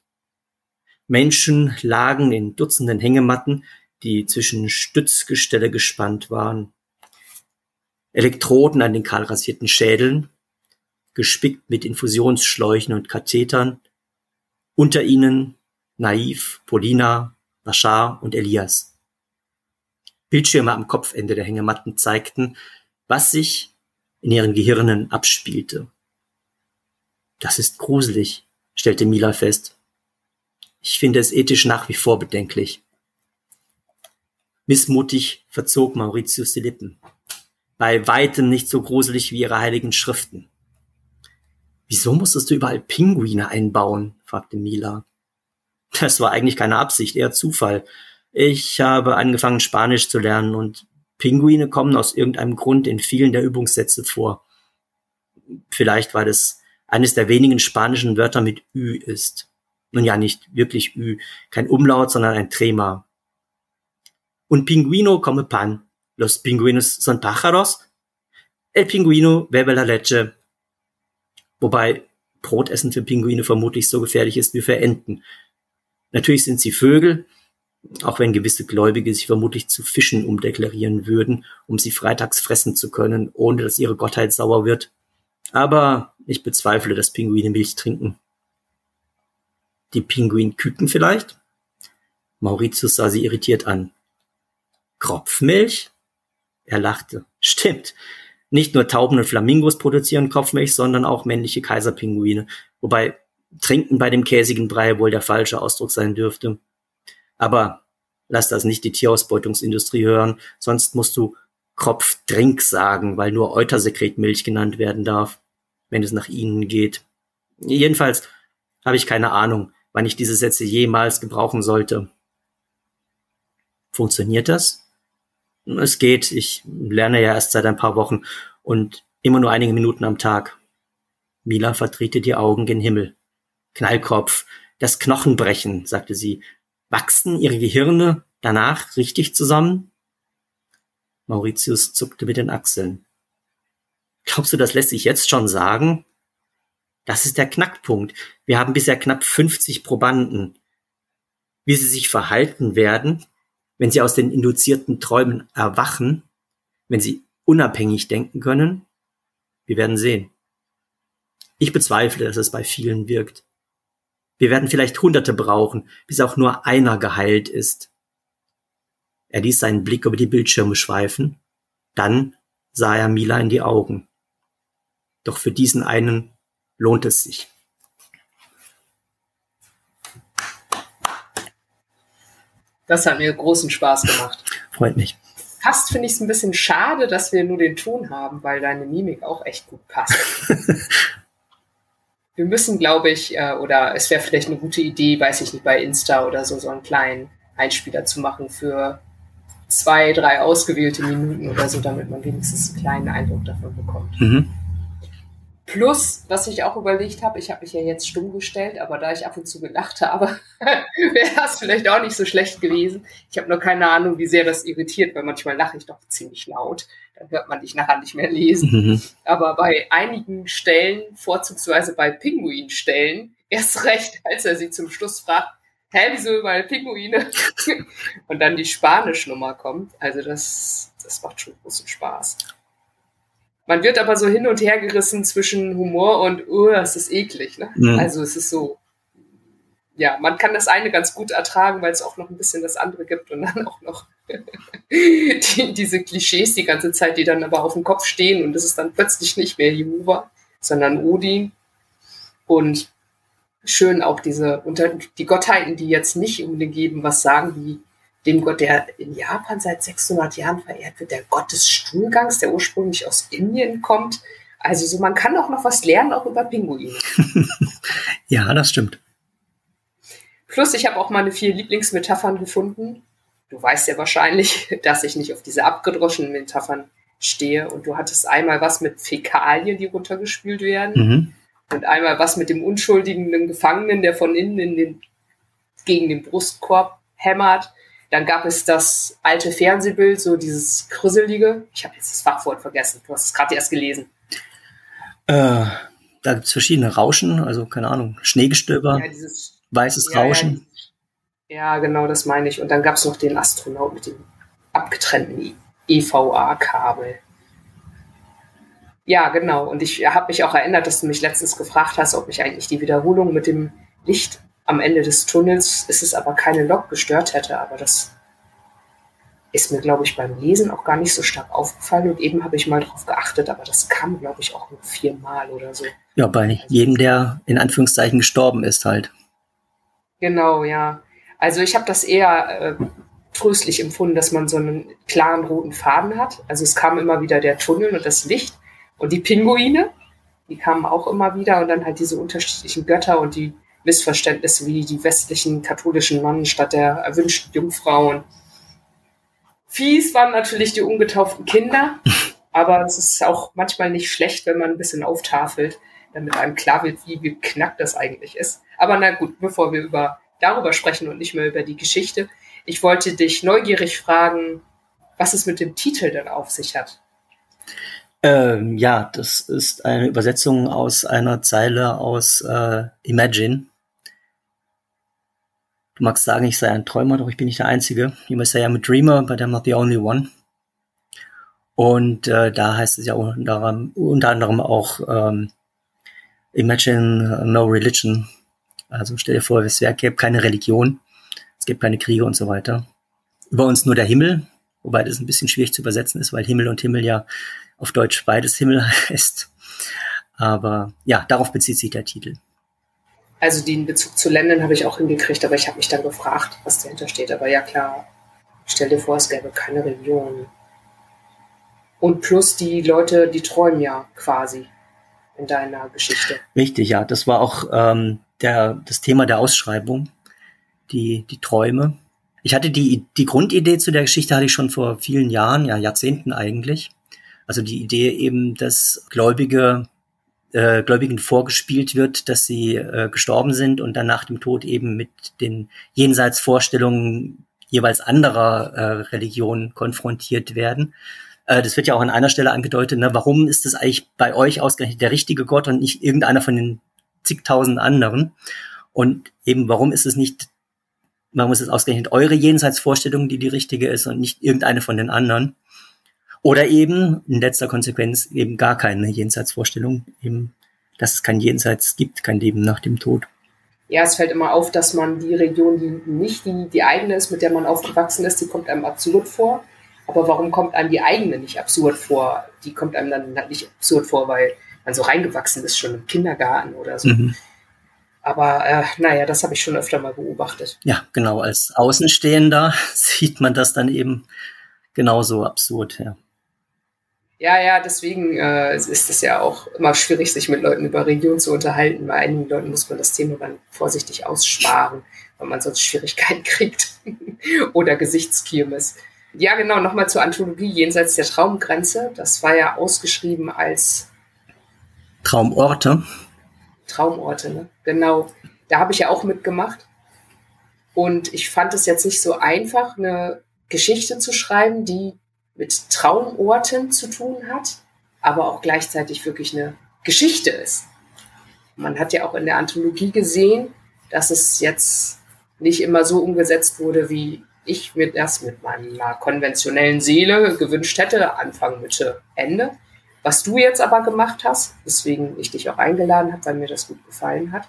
Menschen lagen in Dutzenden Hängematten, die zwischen Stützgestelle gespannt waren. Elektroden an den kahlrasierten Schädeln, gespickt mit Infusionsschläuchen und Kathetern. Unter ihnen Naiv, Polina, Bashar und Elias. Bildschirme am Kopfende der Hängematten zeigten, was sich in ihren Gehirnen abspielte. Das ist gruselig, stellte Mila fest. Ich finde es ethisch nach wie vor bedenklich. Missmutig verzog Mauritius die Lippen. Bei weitem nicht so gruselig wie ihre heiligen Schriften. Wieso musstest du überall Pinguine einbauen? fragte Mila. Das war eigentlich keine Absicht, eher Zufall. Ich habe angefangen, Spanisch zu lernen und Pinguine kommen aus irgendeinem Grund in vielen der Übungssätze vor. Vielleicht, weil es eines der wenigen spanischen Wörter mit Ü ist. Nun ja, nicht wirklich Ü, kein Umlaut, sondern ein Trema. Un pingüino come pan. Los pingüinos son pájaros. El pingüino bebe la leche. Wobei Brotessen für Pinguine vermutlich so gefährlich ist wie für Enten. Natürlich sind sie Vögel, auch wenn gewisse Gläubige sich vermutlich zu Fischen umdeklarieren würden, um sie freitags fressen zu können, ohne dass ihre Gottheit sauer wird. Aber ich bezweifle, dass Pinguine Milch trinken. Die Pinguinküken vielleicht? Mauritius sah sie irritiert an. Kropfmilch? Er lachte. Stimmt. Nicht nur Tauben und Flamingos produzieren Kopfmilch, sondern auch männliche Kaiserpinguine. Wobei trinken bei dem käsigen Brei wohl der falsche Ausdruck sein dürfte. Aber lass das nicht die Tierausbeutungsindustrie hören, sonst musst du Kropfdrink sagen, weil nur Eutersekretmilch genannt werden darf, wenn es nach ihnen geht. Jedenfalls habe ich keine Ahnung, wann ich diese Sätze jemals gebrauchen sollte. Funktioniert das? Es geht. Ich lerne ja erst seit ein paar Wochen und immer nur einige Minuten am Tag. Mila verdrehte die Augen gen Himmel. Knallkopf, das Knochenbrechen, sagte sie. Wachsen ihre Gehirne danach richtig zusammen? Mauritius zuckte mit den Achseln. Glaubst du, das lässt sich jetzt schon sagen? Das ist der Knackpunkt. Wir haben bisher knapp 50 Probanden. Wie sie sich verhalten werden, wenn sie aus den induzierten Träumen erwachen, wenn sie unabhängig denken können, wir werden sehen. Ich bezweifle, dass es bei vielen wirkt. Wir werden vielleicht Hunderte brauchen, bis auch nur einer geheilt ist. Er ließ seinen Blick über die Bildschirme schweifen. Dann sah er Mila in die Augen. Doch für diesen einen lohnt es sich. Das hat mir großen Spaß gemacht. Freut mich. Fast finde ich es ein bisschen schade, dass wir nur den Ton haben, weil deine Mimik auch echt gut passt. wir müssen, glaube ich, äh, oder es wäre vielleicht eine gute Idee, weiß ich nicht, bei Insta oder so, so einen kleinen Einspieler zu machen für zwei, drei ausgewählte Minuten oder so, damit man wenigstens einen kleinen Eindruck davon bekommt. Mhm. Plus, was ich auch überlegt habe, ich habe mich ja jetzt stumm gestellt, aber da ich ab und zu gelacht habe, wäre das vielleicht auch nicht so schlecht gewesen. Ich habe nur keine Ahnung, wie sehr das irritiert, weil manchmal lache ich doch ziemlich laut. Dann hört man dich nachher nicht mehr lesen. Mhm. Aber bei einigen Stellen, vorzugsweise bei Pinguinstellen, erst recht, als er sie zum Schluss fragt, hä, wieso überall Pinguine? und dann die Spanisch-Nummer kommt. Also das, das macht schon großen Spaß. Man wird aber so hin und her gerissen zwischen Humor und, oh, es ist eklig. Ne? Mhm. Also es ist so, ja, man kann das eine ganz gut ertragen, weil es auch noch ein bisschen das andere gibt und dann auch noch die, diese Klischees die ganze Zeit, die dann aber auf dem Kopf stehen und es ist dann plötzlich nicht mehr Jehova, sondern Odin. Und schön auch diese, unter, die Gottheiten, die jetzt nicht unbedingt geben, was sagen, wie dem Gott, der in Japan seit 600 Jahren verehrt wird, der Gott des Stuhlgangs, der ursprünglich aus Indien kommt. Also so, man kann auch noch was lernen, auch über Pinguine. ja, das stimmt. Plus, ich habe auch meine vier Lieblingsmetaphern gefunden. Du weißt ja wahrscheinlich, dass ich nicht auf diese abgedroschenen Metaphern stehe. Und du hattest einmal was mit Fäkalien, die runtergespült werden. Mhm. Und einmal was mit dem unschuldigen Gefangenen, der von innen in den, gegen den Brustkorb hämmert. Dann gab es das alte Fernsehbild, so dieses Krüsselige. Ich habe jetzt das Fachwort vergessen. Du hast es gerade erst gelesen. Äh, da gibt es verschiedene Rauschen, also keine Ahnung, Schneegestöber, ja, dieses, weißes ja, Rauschen. Ja, ja, genau, das meine ich. Und dann gab es noch den Astronaut mit dem abgetrennten EVA-Kabel. Ja, genau. Und ich habe mich auch erinnert, dass du mich letztens gefragt hast, ob mich eigentlich die Wiederholung mit dem Licht am Ende des Tunnels, ist es aber keine Lok gestört hätte. Aber das ist mir, glaube ich, beim Lesen auch gar nicht so stark aufgefallen. Und eben habe ich mal darauf geachtet, aber das kam, glaube ich, auch nur viermal oder so. Ja, bei jedem, der in Anführungszeichen gestorben ist halt. Genau, ja. Also ich habe das eher äh, tröstlich empfunden, dass man so einen klaren roten Faden hat. Also es kam immer wieder der Tunnel und das Licht und die Pinguine, die kamen auch immer wieder und dann halt diese unterschiedlichen Götter und die Missverständnisse wie die westlichen katholischen Nonnen statt der erwünschten Jungfrauen. Fies waren natürlich die ungetauften Kinder, aber es ist auch manchmal nicht schlecht, wenn man ein bisschen auftafelt, damit einem klar wird, wie, wie knackt das eigentlich ist. Aber na gut, bevor wir über darüber sprechen und nicht mehr über die Geschichte, ich wollte dich neugierig fragen, was es mit dem Titel denn auf sich hat. Ähm, ja, das ist eine Übersetzung aus einer Zeile aus äh, Imagine. Du magst sagen, ich sei ein Träumer, doch ich bin nicht der Einzige. You say I'm a dreamer, but I'm not the only one. Und äh, da heißt es ja unter, unter anderem auch ähm, Imagine no religion. Also stell dir vor, es gäbe keine Religion es gibt keine Kriege und so weiter. Über uns nur der Himmel, wobei das ein bisschen schwierig zu übersetzen ist, weil Himmel und Himmel ja auf Deutsch beides Himmel heißt. Aber ja, darauf bezieht sich der Titel. Also den Bezug zu Ländern habe ich auch hingekriegt, aber ich habe mich dann gefragt, was dahinter steht. Aber ja klar, stell dir vor, es gäbe keine Religion. Und plus die Leute, die träumen ja quasi in deiner Geschichte. Richtig, ja. Das war auch ähm, der, das Thema der Ausschreibung die, die Träume. Ich hatte die, die Grundidee zu der Geschichte hatte ich schon vor vielen Jahren, ja Jahrzehnten eigentlich. Also die Idee eben, dass Gläubige äh, Gläubigen vorgespielt wird, dass sie äh, gestorben sind und dann nach dem Tod eben mit den Jenseitsvorstellungen jeweils anderer äh, Religionen konfrontiert werden. Äh, das wird ja auch an einer Stelle angedeutet. Ne? Warum ist das eigentlich bei euch ausgerechnet der richtige Gott und nicht irgendeiner von den zigtausend anderen? Und eben, warum ist es nicht warum ist es ausgerechnet eure Jenseitsvorstellung, die die richtige ist und nicht irgendeine von den anderen? Oder eben in letzter Konsequenz eben gar keine Jenseitsvorstellung, eben, dass es kein Jenseits gibt, kein Leben nach dem Tod. Ja, es fällt immer auf, dass man die Region, die nicht die, die eigene ist, mit der man aufgewachsen ist, die kommt einem absurd vor. Aber warum kommt einem die eigene nicht absurd vor? Die kommt einem dann nicht absurd vor, weil man so reingewachsen ist, schon im Kindergarten oder so. Mhm. Aber äh, naja, das habe ich schon öfter mal beobachtet. Ja, genau. Als Außenstehender sieht man das dann eben genauso absurd, ja. Ja, ja, deswegen äh, ist es ja auch immer schwierig, sich mit Leuten über Religion zu unterhalten. Bei einigen Leuten muss man das Thema dann vorsichtig aussparen, weil man sonst Schwierigkeiten kriegt. Oder Gesichtskirmes. Ja, genau, nochmal zur Anthologie Jenseits der Traumgrenze. Das war ja ausgeschrieben als Traumorte. Traumorte, ne? Genau. Da habe ich ja auch mitgemacht. Und ich fand es jetzt nicht so einfach, eine Geschichte zu schreiben, die mit Traumorten zu tun hat, aber auch gleichzeitig wirklich eine Geschichte ist. Man hat ja auch in der Anthologie gesehen, dass es jetzt nicht immer so umgesetzt wurde, wie ich mir das mit meiner konventionellen Seele gewünscht hätte, Anfang, Mitte, Ende, was du jetzt aber gemacht hast, weswegen ich dich auch eingeladen habe, weil mir das gut gefallen hat,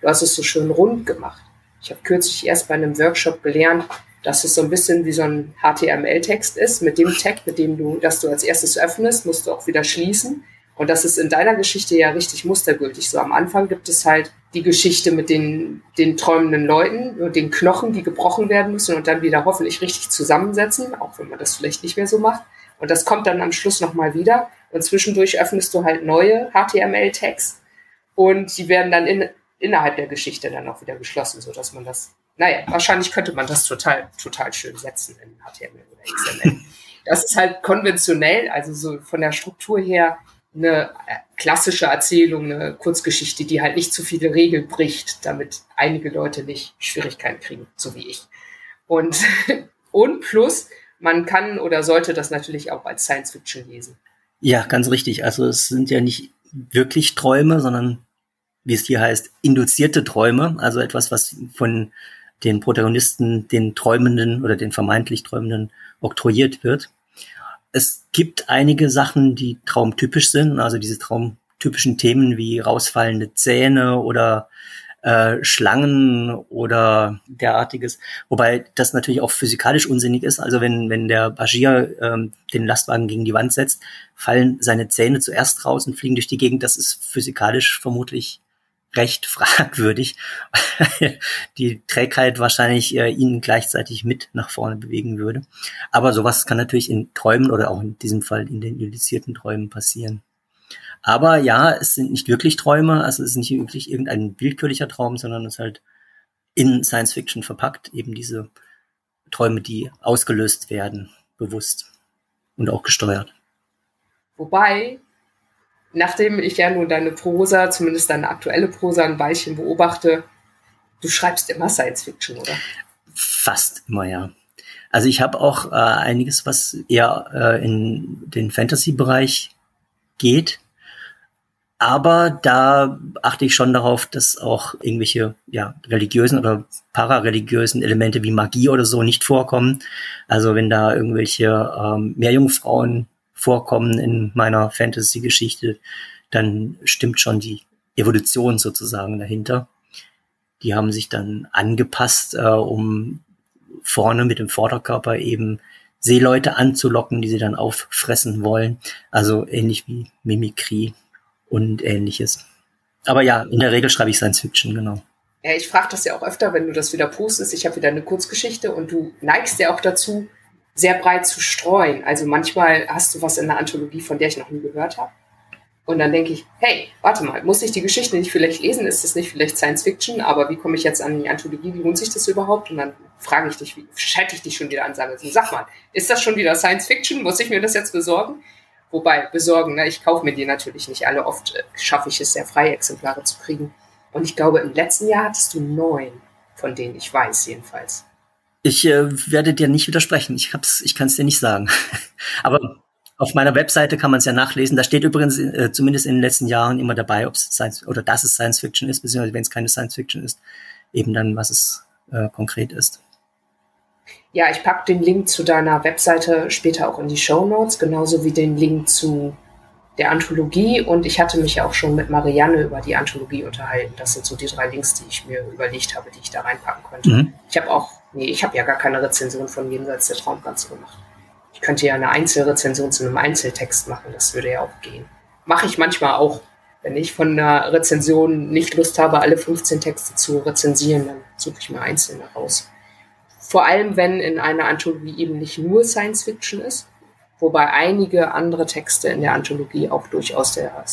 du hast es so schön rund gemacht. Ich habe kürzlich erst bei einem Workshop gelernt, dass es so ein bisschen wie so ein HTML-Text ist. Mit dem Tag, mit dem du, das du als erstes öffnest, musst du auch wieder schließen. Und das ist in deiner Geschichte ja richtig mustergültig. So am Anfang gibt es halt die Geschichte mit den, den träumenden Leuten und den Knochen, die gebrochen werden müssen und dann wieder hoffentlich richtig zusammensetzen, auch wenn man das vielleicht nicht mehr so macht. Und das kommt dann am Schluss nochmal wieder. Und zwischendurch öffnest du halt neue HTML-Tags und die werden dann in, innerhalb der Geschichte dann auch wieder geschlossen, sodass man das, naja, wahrscheinlich könnte man das total, total schön setzen in HTML oder XML. Das ist halt konventionell, also so von der Struktur her eine äh, klassische Erzählung, eine Kurzgeschichte, die halt nicht zu viele Regeln bricht, damit einige Leute nicht Schwierigkeiten kriegen, so wie ich. Und, und plus, man kann oder sollte das natürlich auch als Science Fiction lesen. Ja, ganz richtig. Also es sind ja nicht wirklich Träume, sondern wie es hier heißt, induzierte Träume, also etwas, was von den Protagonisten, den Träumenden oder den vermeintlich Träumenden oktroyiert wird. Es gibt einige Sachen, die traumtypisch sind, also diese traumtypischen Themen wie rausfallende Zähne oder äh, Schlangen oder derartiges. Wobei das natürlich auch physikalisch unsinnig ist. Also wenn, wenn der Bashir ähm, den Lastwagen gegen die Wand setzt, fallen seine Zähne zuerst raus und fliegen durch die Gegend. Das ist physikalisch vermutlich recht fragwürdig, die Trägheit wahrscheinlich äh, ihn gleichzeitig mit nach vorne bewegen würde. Aber sowas kann natürlich in Träumen oder auch in diesem Fall in den indizierten Träumen passieren. Aber ja, es sind nicht wirklich Träume, also es ist nicht wirklich irgendein willkürlicher Traum, sondern es ist halt in Science Fiction verpackt, eben diese Träume, die ausgelöst werden, bewusst und auch gesteuert. Wobei nachdem ich ja nun deine Prosa, zumindest deine aktuelle Prosa ein Weilchen beobachte, du schreibst immer Science Fiction, oder? Fast immer, ja. Also ich habe auch äh, einiges, was eher äh, in den Fantasy-Bereich geht. Aber da achte ich schon darauf, dass auch irgendwelche ja, religiösen oder parareligiösen Elemente wie Magie oder so nicht vorkommen. Also wenn da irgendwelche ähm, Meerjungfrauen vorkommen in meiner Fantasy-Geschichte, dann stimmt schon die Evolution sozusagen dahinter. Die haben sich dann angepasst, äh, um vorne mit dem Vorderkörper eben Seeleute anzulocken, die sie dann auffressen wollen. Also ähnlich wie Mimikrie und ähnliches. Aber ja, in der Regel schreibe ich Science Fiction, genau. Ja, ich frage das ja auch öfter, wenn du das wieder postest. Ich habe wieder eine Kurzgeschichte und du neigst ja auch dazu, sehr breit zu streuen. Also manchmal hast du was in der Anthologie, von der ich noch nie gehört habe. Und dann denke ich, hey, warte mal, muss ich die Geschichte nicht vielleicht lesen? Ist das nicht vielleicht Science Fiction? Aber wie komme ich jetzt an die Anthologie? Wie lohnt sich das überhaupt? Und dann frage ich dich, wie schalte ich dich schon wieder an, sage, sag mal, ist das schon wieder Science Fiction? Muss ich mir das jetzt besorgen? Wobei, besorgen, ne? ich kaufe mir die natürlich nicht alle. Oft äh, schaffe ich es sehr frei, Exemplare zu kriegen. Und ich glaube, im letzten Jahr hattest du neun, von denen ich weiß jedenfalls. Ich äh, werde dir nicht widersprechen. Ich, ich kann es dir nicht sagen. Aber auf meiner Webseite kann man es ja nachlesen. Da steht übrigens äh, zumindest in den letzten Jahren immer dabei, ob es Science oder dass es Science Fiction ist, beziehungsweise wenn es keine Science Fiction ist, eben dann, was es äh, konkret ist. Ja, ich packe den Link zu deiner Webseite später auch in die Show Notes, genauso wie den Link zu der Anthologie. Und ich hatte mich auch schon mit Marianne über die Anthologie unterhalten. Das sind so die drei Links, die ich mir überlegt habe, die ich da reinpacken könnte. Mhm. Ich habe auch Nee, ich habe ja gar keine Rezension von Jenseits der Traumgrenze gemacht. Ich könnte ja eine Einzelrezension zu einem Einzeltext machen, das würde ja auch gehen. Mache ich manchmal auch. Wenn ich von einer Rezension nicht Lust habe, alle 15 Texte zu rezensieren, dann suche ich mir einzelne raus. Vor allem, wenn in einer Anthologie eben nicht nur Science Fiction ist, wobei einige andere Texte in der Anthologie auch durchaus der,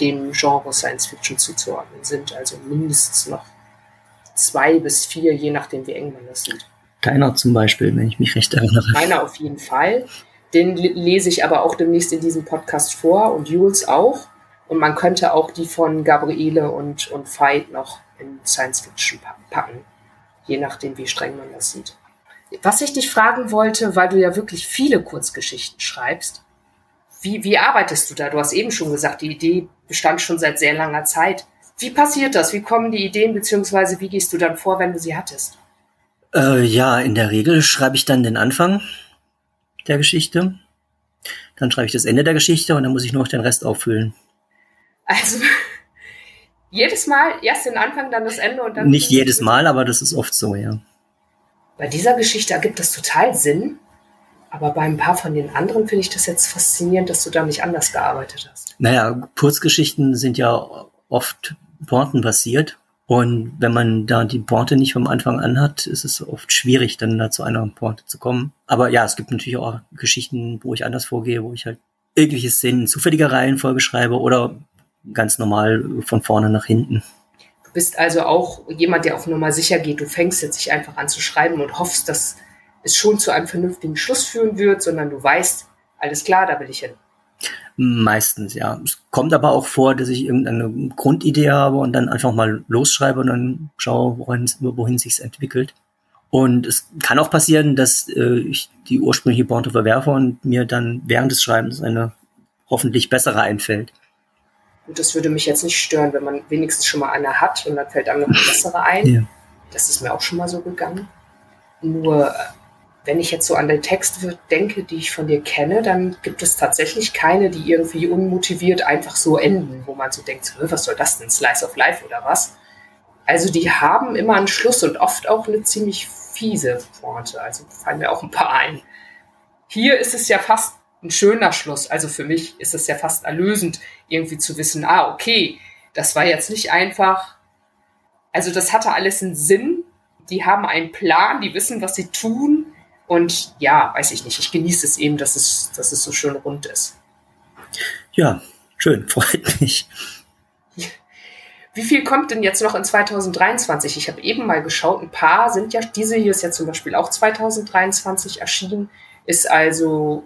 dem Genre Science Fiction zuzuordnen sind, also mindestens noch zwei bis vier, je nachdem, wie eng man das sieht. Keiner zum Beispiel, wenn ich mich recht erinnere. Keiner auf jeden Fall. Den lese ich aber auch demnächst in diesem Podcast vor und Jules auch. Und man könnte auch die von Gabriele und, und Veit noch in Science Fiction packen. Je nachdem, wie streng man das sieht. Was ich dich fragen wollte, weil du ja wirklich viele Kurzgeschichten schreibst, wie, wie arbeitest du da? Du hast eben schon gesagt, die Idee bestand schon seit sehr langer Zeit. Wie passiert das? Wie kommen die Ideen, beziehungsweise wie gehst du dann vor, wenn du sie hattest? Äh, ja, in der Regel schreibe ich dann den Anfang der Geschichte. Dann schreibe ich das Ende der Geschichte und dann muss ich nur noch den Rest auffüllen. Also jedes Mal erst den Anfang, dann das Ende und dann. Nicht jedes Mal, aber das ist oft so, ja. Bei dieser Geschichte ergibt das total Sinn. Aber bei ein paar von den anderen finde ich das jetzt faszinierend, dass du da nicht anders gearbeitet hast. Naja, Kurzgeschichten sind ja oft basiert. Und wenn man da die Porte nicht vom Anfang an hat, ist es oft schwierig, dann da zu einer Porte zu kommen. Aber ja, es gibt natürlich auch Geschichten, wo ich anders vorgehe, wo ich halt irgendwelche Szenen in zufälliger Reihenfolge schreibe oder ganz normal von vorne nach hinten. Du bist also auch jemand, der auf Nummer sicher geht. Du fängst jetzt nicht einfach an zu schreiben und hoffst, dass es schon zu einem vernünftigen Schluss führen wird, sondern du weißt, alles klar, da will ich hin. Meistens, ja. Es kommt aber auch vor, dass ich irgendeine Grundidee habe und dann einfach mal losschreibe und dann schaue, wohin, wohin sich's entwickelt. Und es kann auch passieren, dass äh, ich die ursprüngliche Pointe verwerfe und mir dann während des Schreibens eine hoffentlich bessere einfällt. Und das würde mich jetzt nicht stören, wenn man wenigstens schon mal eine hat und dann fällt einem noch eine bessere ein. Ja. Das ist mir auch schon mal so gegangen. Nur wenn ich jetzt so an die Texte denke, die ich von dir kenne, dann gibt es tatsächlich keine, die irgendwie unmotiviert einfach so enden, wo man so denkt, was soll das denn, Slice of Life oder was? Also die haben immer einen Schluss und oft auch eine ziemlich fiese Pointe. Also fallen mir auch ein paar ein. Hier ist es ja fast ein schöner Schluss. Also für mich ist es ja fast erlösend, irgendwie zu wissen, ah, okay, das war jetzt nicht einfach, also das hatte alles einen Sinn. Die haben einen Plan, die wissen, was sie tun und ja, weiß ich nicht, ich genieße es eben, dass es, dass es so schön rund ist. Ja, schön, freut mich. Wie viel kommt denn jetzt noch in 2023? Ich habe eben mal geschaut, ein paar sind ja, diese hier ist ja zum Beispiel auch 2023 erschienen, ist also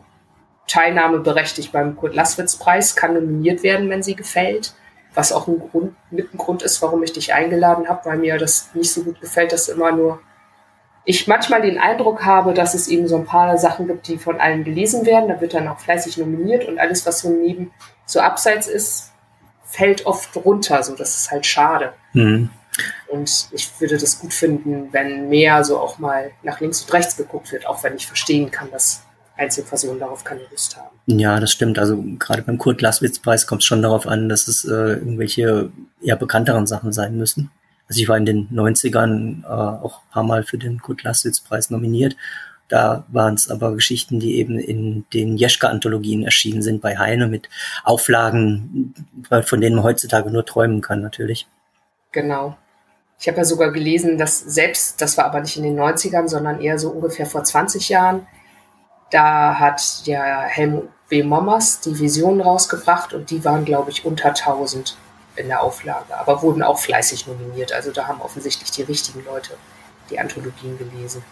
teilnahmeberechtigt beim Kurt-Laßwitz-Preis, kann nominiert werden, wenn sie gefällt. Was auch ein Grund, mit ein Grund ist, warum ich dich eingeladen habe, weil mir das nicht so gut gefällt, dass immer nur ich manchmal den Eindruck habe, dass es eben so ein paar Sachen gibt, die von allen gelesen werden. Da wird dann auch fleißig nominiert und alles, was so neben, so abseits ist, fällt oft runter. So, das ist halt schade. Mhm. Und ich würde das gut finden, wenn mehr so auch mal nach links und rechts geguckt wird, auch wenn ich verstehen kann, dass Einzelpersonen darauf keine Lust haben. Ja, das stimmt. Also gerade beim Kurt-Laßwitz-Preis kommt es schon darauf an, dass es äh, irgendwelche eher bekannteren Sachen sein müssen. Also ich war in den 90ern äh, auch ein paar Mal für den Kurt-Lasswitz-Preis nominiert. Da waren es aber Geschichten, die eben in den Jeschke-Anthologien erschienen sind bei Heine mit Auflagen, von denen man heutzutage nur träumen kann, natürlich. Genau. Ich habe ja sogar gelesen, dass selbst, das war aber nicht in den 90ern, sondern eher so ungefähr vor 20 Jahren, da hat ja Helmut B. Mommers die Visionen rausgebracht und die waren, glaube ich, unter 1000 in der Auflage, aber wurden auch fleißig nominiert. Also da haben offensichtlich die richtigen Leute die Anthologien gelesen.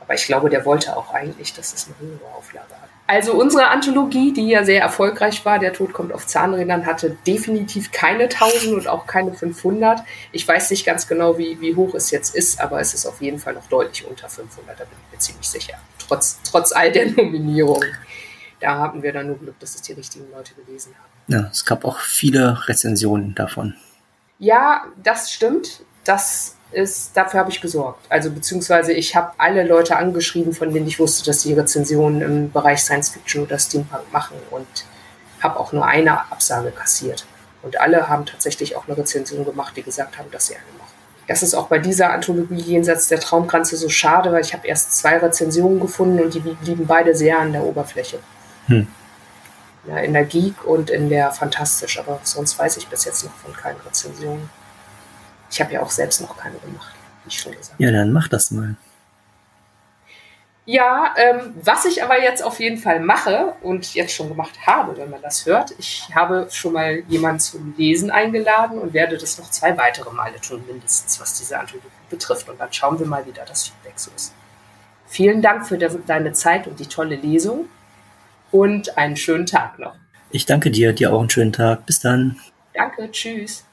Aber ich glaube, der wollte auch eigentlich, dass es eine höhere Auflage hat. Also unsere Anthologie, die ja sehr erfolgreich war, Der Tod kommt auf Zahnrädern, hatte definitiv keine 1000 und auch keine 500. Ich weiß nicht ganz genau, wie, wie hoch es jetzt ist, aber es ist auf jeden Fall noch deutlich unter 500, da bin ich mir ziemlich sicher. Trotz, trotz all der Nominierungen. Da haben wir dann nur Glück, dass es die richtigen Leute gelesen haben. Ja, es gab auch viele Rezensionen davon. Ja, das stimmt. Das ist, dafür habe ich gesorgt. Also beziehungsweise ich habe alle Leute angeschrieben, von denen ich wusste, dass sie Rezensionen im Bereich Science Fiction oder Steampunk machen und habe auch nur eine Absage kassiert. Und alle haben tatsächlich auch eine Rezension gemacht, die gesagt haben, dass sie eine machen. Das ist auch bei dieser Anthologie jenseits der Traumgrenze so schade, weil ich habe erst zwei Rezensionen gefunden und die blieben beide sehr an der Oberfläche. Hm ja, in der Geek und in der Fantastisch, aber sonst weiß ich bis jetzt noch von keinen Rezensionen. Ich habe ja auch selbst noch keine gemacht, wie ich schon gesagt habe. Ja, dann mach das mal. Ja, ähm, was ich aber jetzt auf jeden Fall mache und jetzt schon gemacht habe, wenn man das hört, ich habe schon mal jemanden zum Lesen eingeladen und werde das noch zwei weitere Male tun, mindestens, was diese Anthologie betrifft. Und dann schauen wir mal, wie da das Feedback so ist. Vielen Dank für deine Zeit und die tolle Lesung und einen schönen Tag noch. Ich danke dir, dir auch einen schönen Tag. Bis dann. Danke, tschüss.